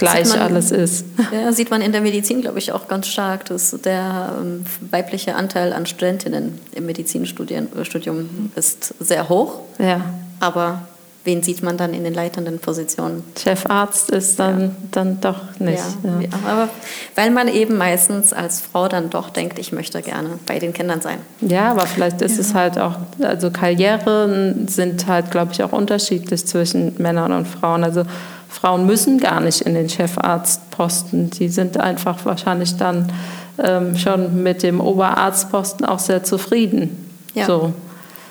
gleich man, alles ist. Ja, sieht man in der Medizin, glaube ich, auch ganz stark, dass der ähm, weibliche Anteil an Studentinnen im Medizinstudium äh, ist sehr hoch. Ja. Aber wen sieht man dann in den leitenden Positionen? Chefarzt ist dann, ja. dann doch nicht. Ja, ja. aber weil man eben meistens als Frau dann doch denkt, ich möchte gerne bei den Kindern sein. Ja, aber vielleicht ist es halt auch, also Karrieren sind halt, glaube ich, auch unterschiedlich zwischen Männern und Frauen. Also Frauen müssen gar nicht in den Chefarztposten. Die sind einfach wahrscheinlich dann ähm, schon mit dem Oberarztposten auch sehr zufrieden. Ja. So.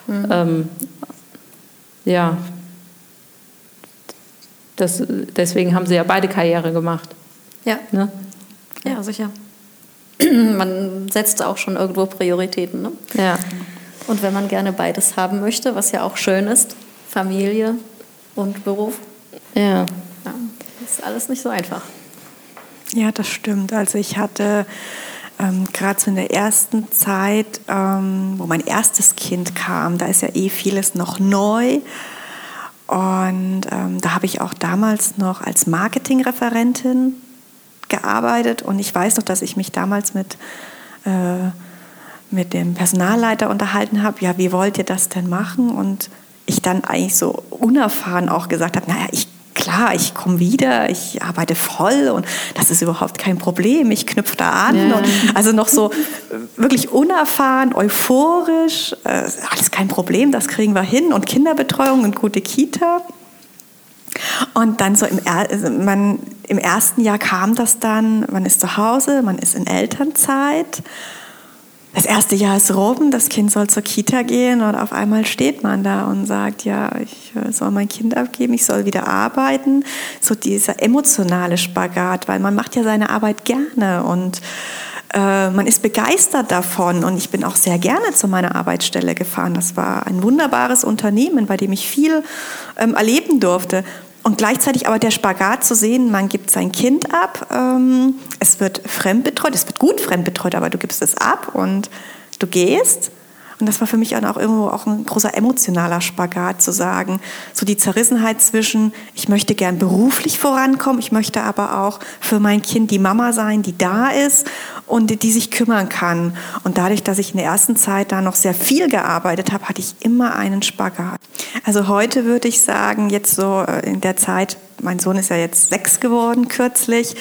Mhm. Ähm, ja. Das, deswegen haben sie ja beide Karriere gemacht. Ja. Ne? Ja, sicher. man setzt auch schon irgendwo Prioritäten. Ne? Ja. Und wenn man gerne beides haben möchte, was ja auch schön ist, Familie und Beruf. Ja. Ja ist alles nicht so einfach. Ja, das stimmt. Also ich hatte ähm, gerade so in der ersten Zeit, ähm, wo mein erstes Kind kam, da ist ja eh vieles noch neu. Und ähm, da habe ich auch damals noch als Marketingreferentin gearbeitet. Und ich weiß noch, dass ich mich damals mit, äh, mit dem Personalleiter unterhalten habe. Ja, wie wollt ihr das denn machen? Und ich dann eigentlich so unerfahren auch gesagt habe, naja, ich klar, ich komme wieder, ich arbeite voll und das ist überhaupt kein Problem. Ich knüpfe da an. Ja. also noch so wirklich unerfahren, euphorisch, äh, alles kein Problem, das kriegen wir hin und Kinderbetreuung und gute Kita. Und dann so im, also man, im ersten Jahr kam das dann, man ist zu Hause, man ist in Elternzeit das erste Jahr ist rum, das Kind soll zur Kita gehen und auf einmal steht man da und sagt, ja, ich äh, soll mein Kind abgeben, ich soll wieder arbeiten. So dieser emotionale Spagat, weil man macht ja seine Arbeit gerne und äh, man ist begeistert davon und ich bin auch sehr gerne zu meiner Arbeitsstelle gefahren. Das war ein wunderbares Unternehmen, bei dem ich viel ähm, erleben durfte. Und gleichzeitig aber der Spagat zu sehen, man gibt sein Kind ab, ähm, es wird fremdbetreut, es wird gut fremdbetreut, aber du gibst es ab und du gehst. Und das war für mich auch irgendwo auch ein großer emotionaler Spagat zu sagen, so die Zerrissenheit zwischen, ich möchte gern beruflich vorankommen, ich möchte aber auch für mein Kind die Mama sein, die da ist und die, die sich kümmern kann. Und dadurch, dass ich in der ersten Zeit da noch sehr viel gearbeitet habe, hatte ich immer einen Spagat. Also heute würde ich sagen, jetzt so äh, in der Zeit, mein Sohn ist ja jetzt sechs geworden kürzlich,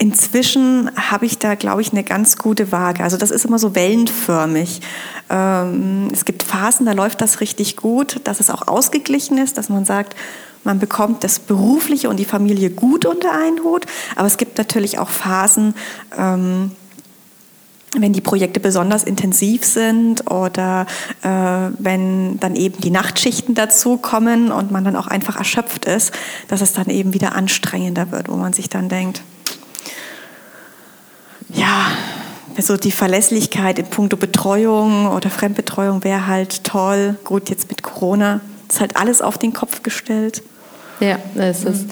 Inzwischen habe ich da, glaube ich, eine ganz gute Waage. Also das ist immer so wellenförmig. Ähm, es gibt Phasen, da läuft das richtig gut, dass es auch ausgeglichen ist, dass man sagt, man bekommt das Berufliche und die Familie gut unter einen Hut. Aber es gibt natürlich auch Phasen, ähm, wenn die Projekte besonders intensiv sind oder äh, wenn dann eben die Nachtschichten dazukommen und man dann auch einfach erschöpft ist, dass es dann eben wieder anstrengender wird, wo man sich dann denkt, ja, so die Verlässlichkeit in puncto Betreuung oder Fremdbetreuung wäre halt toll. Gut, jetzt mit Corona ist halt alles auf den Kopf gestellt. Ja, es ist.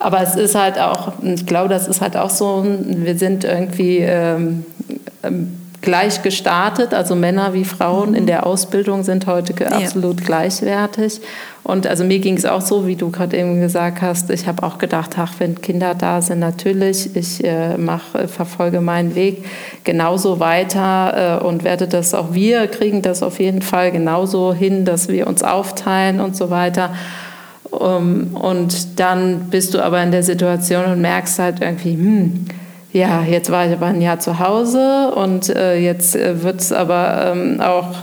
Aber es ist halt auch, ich glaube, das ist halt auch so, wir sind irgendwie ähm, ähm gleich gestartet, also Männer wie Frauen in der Ausbildung sind heute absolut ja. gleichwertig. Und also mir ging es auch so, wie du gerade eben gesagt hast, ich habe auch gedacht, ach, wenn Kinder da sind, natürlich, ich äh, mach, äh, verfolge meinen Weg genauso weiter äh, und werde das auch wir kriegen das auf jeden Fall genauso hin, dass wir uns aufteilen und so weiter. Um, und dann bist du aber in der Situation und merkst halt irgendwie, hm, ja, jetzt war ich aber ein Jahr zu Hause und äh, jetzt äh, wird es aber ähm, auch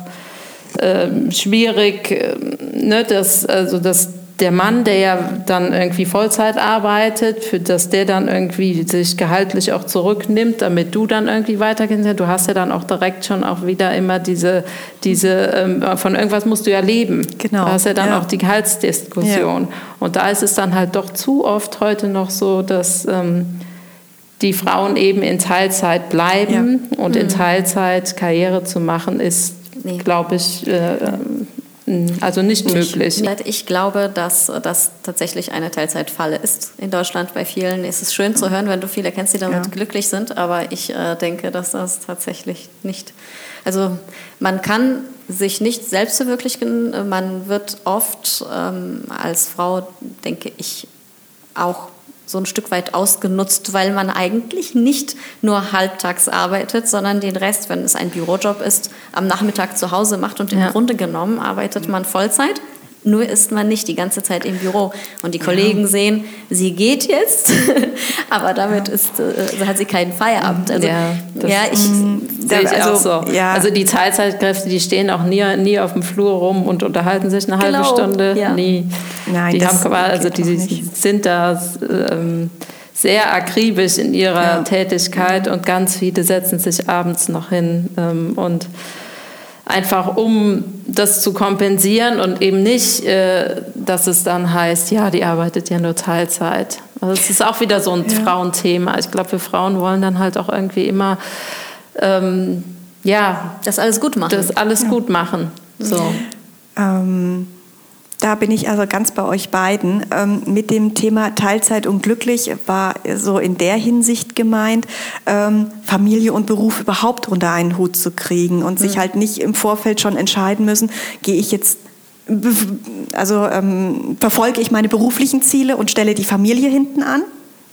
ähm, schwierig, äh, ne, dass, also dass der Mann, der ja dann irgendwie Vollzeit arbeitet, für dass der dann irgendwie sich gehaltlich auch zurücknimmt, damit du dann irgendwie weitergehst. Du hast ja dann auch direkt schon auch wieder immer diese, diese ähm, von irgendwas musst du ja leben. Genau. Du hast ja dann ja. auch die Gehaltsdiskussion. Ja. Und da ist es dann halt doch zu oft heute noch so, dass ähm, die Frauen eben in Teilzeit bleiben ja. und mhm. in Teilzeit Karriere zu machen, ist, nee. glaube ich, äh, also nicht möglich. Ich glaube, dass das tatsächlich eine Teilzeitfalle ist in Deutschland. Bei vielen ist es schön zu hören, wenn du viele kennst, die damit ja. glücklich sind, aber ich äh, denke, dass das tatsächlich nicht. Also man kann sich nicht selbst verwirklichen. Man wird oft ähm, als Frau, denke ich, auch so ein Stück weit ausgenutzt, weil man eigentlich nicht nur halbtags arbeitet, sondern den Rest, wenn es ein Bürojob ist, am Nachmittag zu Hause macht und im ja. Grunde genommen arbeitet man Vollzeit Nur ist man nicht die ganze Zeit im Büro. Und die Kollegen ja. sehen, sie geht jetzt, aber damit ist, äh, hat sie keinen Feierabend. Also, ja, ja ich sehe ich also, auch so. Ja. Also die Teilzeitkräfte, die stehen auch nie, nie auf dem Flur rum und unterhalten sich eine genau. halbe Stunde. Ja. Nie. Nein, die haben also die sind da ähm, sehr akribisch in ihrer ja. Tätigkeit und ganz viele setzen sich abends noch hin ähm, und einfach um das zu kompensieren und eben nicht, äh, dass es dann heißt, ja, die arbeitet ja nur Teilzeit. Also es ist auch wieder so ein ja. Frauenthema. Ich glaube, wir Frauen wollen dann halt auch irgendwie immer, ähm, ja, das alles gut machen. Das alles ja. gut machen. So. Ähm, da bin ich also ganz bei euch beiden. Ähm, mit dem Thema Teilzeit und glücklich war so in der Hinsicht gemeint, ähm, Familie und Beruf überhaupt unter einen Hut zu kriegen und sich mhm. halt nicht im Vorfeld schon entscheiden müssen, gehe ich jetzt also ähm, verfolge ich meine beruflichen Ziele und stelle die Familie hinten an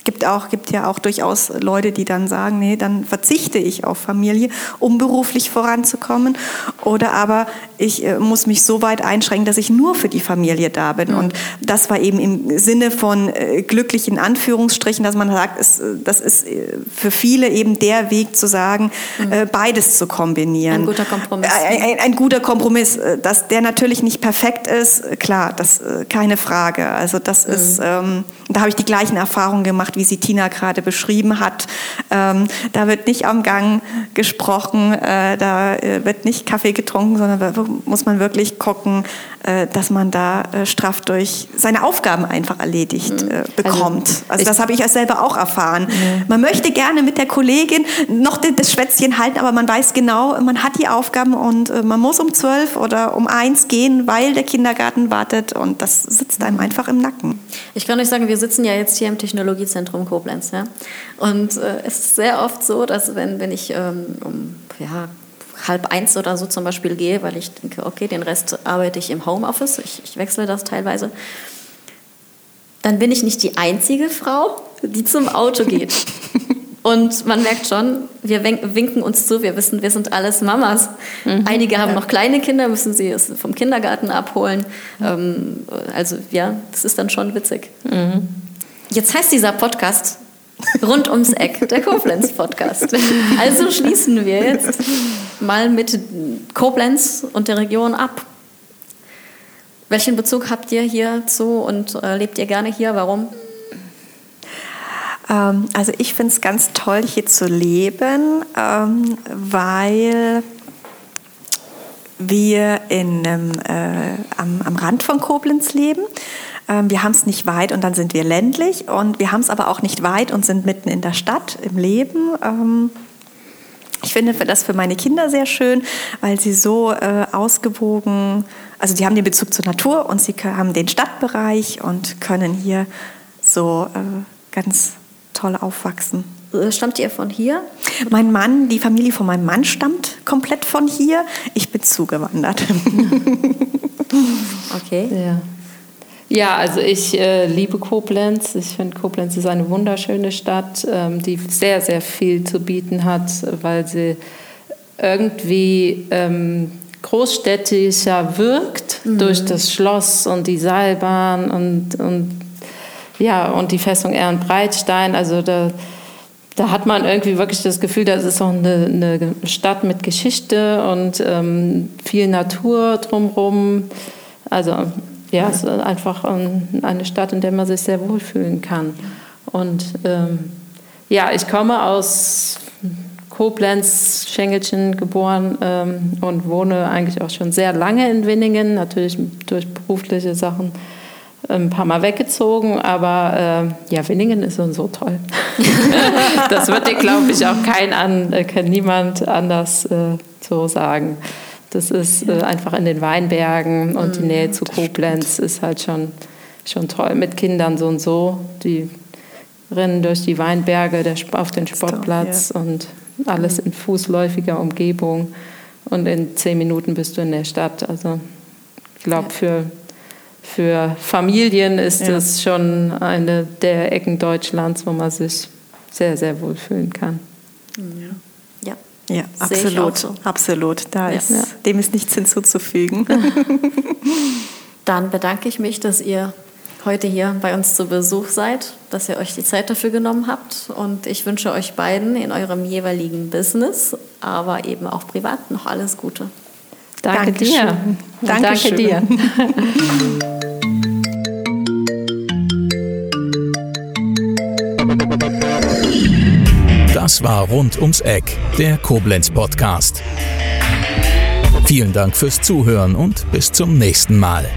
gibt auch gibt ja auch durchaus Leute, die dann sagen, nee, dann verzichte ich auf Familie, um beruflich voranzukommen. Oder aber ich äh, muss mich so weit einschränken, dass ich nur für die Familie da bin. Mhm. Und das war eben im Sinne von äh, glücklich in Anführungsstrichen, dass man sagt, es, äh, das ist äh, für viele eben der Weg zu sagen, mhm. äh, beides zu kombinieren. Ein guter Kompromiss. Ein, ein, ein, guter Kompromiss, dass der natürlich nicht perfekt ist, klar, das keine Frage. Also das mhm. ist, ähm, da habe ich die gleichen Erfahrungen gemacht wie sie Tina gerade beschrieben hat. Ähm, da wird nicht am Gang gesprochen, äh, da äh, wird nicht Kaffee getrunken, sondern da muss man wirklich gucken, äh, dass man da äh, straff durch seine Aufgaben einfach erledigt mhm. äh, bekommt. Also, also das habe ich selber auch erfahren. Mhm. Man möchte gerne mit der Kollegin noch das Schwätzchen halten, aber man weiß genau, man hat die Aufgaben und äh, man muss um zwölf oder um eins gehen, weil der Kindergarten wartet und das sitzt einem einfach im Nacken. Ich kann euch sagen, wir sitzen ja jetzt hier im Technologiezentrum Koblenz. Ja? Und äh, es ist sehr oft so, dass wenn, wenn ich ähm, um ja, halb eins oder so zum Beispiel gehe, weil ich denke, okay, den Rest arbeite ich im Homeoffice, ich, ich wechsle das teilweise, dann bin ich nicht die einzige Frau, die zum Auto geht. Und man merkt schon, wir winken uns zu, wir wissen, wir sind alles Mamas. Mhm, Einige haben ja. noch kleine Kinder, müssen sie es vom Kindergarten abholen. Mhm. also ja, das ist dann schon witzig. Mhm. Jetzt heißt dieser Podcast Rund ums Eck, der Koblenz-Podcast. Also schließen wir jetzt mal mit Koblenz und der Region ab. Welchen Bezug habt ihr hierzu und äh, lebt ihr gerne hier? Warum? Ähm, also ich finde es ganz toll, hier zu leben, ähm, weil wir in, äh, am, am Rand von Koblenz leben. Ähm, wir haben es nicht weit und dann sind wir ländlich und wir haben es aber auch nicht weit und sind mitten in der Stadt, im Leben. Ähm, ich finde das für meine Kinder sehr schön, weil sie so äh, ausgewogen, also die haben den Bezug zur Natur und sie haben den Stadtbereich und können hier so äh, ganz toll aufwachsen. Äh, stammt ihr von hier? Mein Mann, die Familie von meinem Mann stammt komplett von hier. Ich bin zugewandert. okay. Ja. Ja, also ich äh, liebe Koblenz. Ich finde, Koblenz ist eine wunderschöne Stadt, ähm, die sehr, sehr viel zu bieten hat, weil sie irgendwie ähm, großstädtischer wirkt mhm. durch das Schloss und die Seilbahn und, und, ja, und die Festung Ehrenbreitstein. Also da, da hat man irgendwie wirklich das Gefühl, das ist auch eine, eine Stadt mit Geschichte und ähm, viel Natur drumherum. Also ja, es ist einfach eine Stadt, in der man sich sehr wohlfühlen kann. Und ähm, ja, ich komme aus Koblenz, Schengelchen geboren ähm, und wohne eigentlich auch schon sehr lange in Winningen, natürlich durch berufliche Sachen ein paar Mal weggezogen, aber äh, ja, Winningen ist so toll. das wird dir, glaube ich, auch kein an, äh, kann niemand anders äh, so sagen. Das ist äh, einfach in den Weinbergen und die mhm, Nähe zu Koblenz ist halt schon, schon toll. Mit Kindern so und so, die rennen durch die Weinberge der, auf den Sportplatz und alles in fußläufiger Umgebung. Und in zehn Minuten bist du in der Stadt. Also ich glaube, für, für Familien ist ja. das schon eine der Ecken Deutschlands, wo man sich sehr, sehr wohl fühlen kann. Ja. Ja, absolut, so. absolut. Da ja. ist, dem ist nichts hinzuzufügen. Dann bedanke ich mich, dass ihr heute hier bei uns zu Besuch seid, dass ihr euch die Zeit dafür genommen habt. Und ich wünsche euch beiden in eurem jeweiligen Business, aber eben auch privat noch alles Gute. Danke Dankeschön. dir. Danke dir. Das war Rund ums Eck, der Koblenz Podcast. Vielen Dank fürs Zuhören und bis zum nächsten Mal.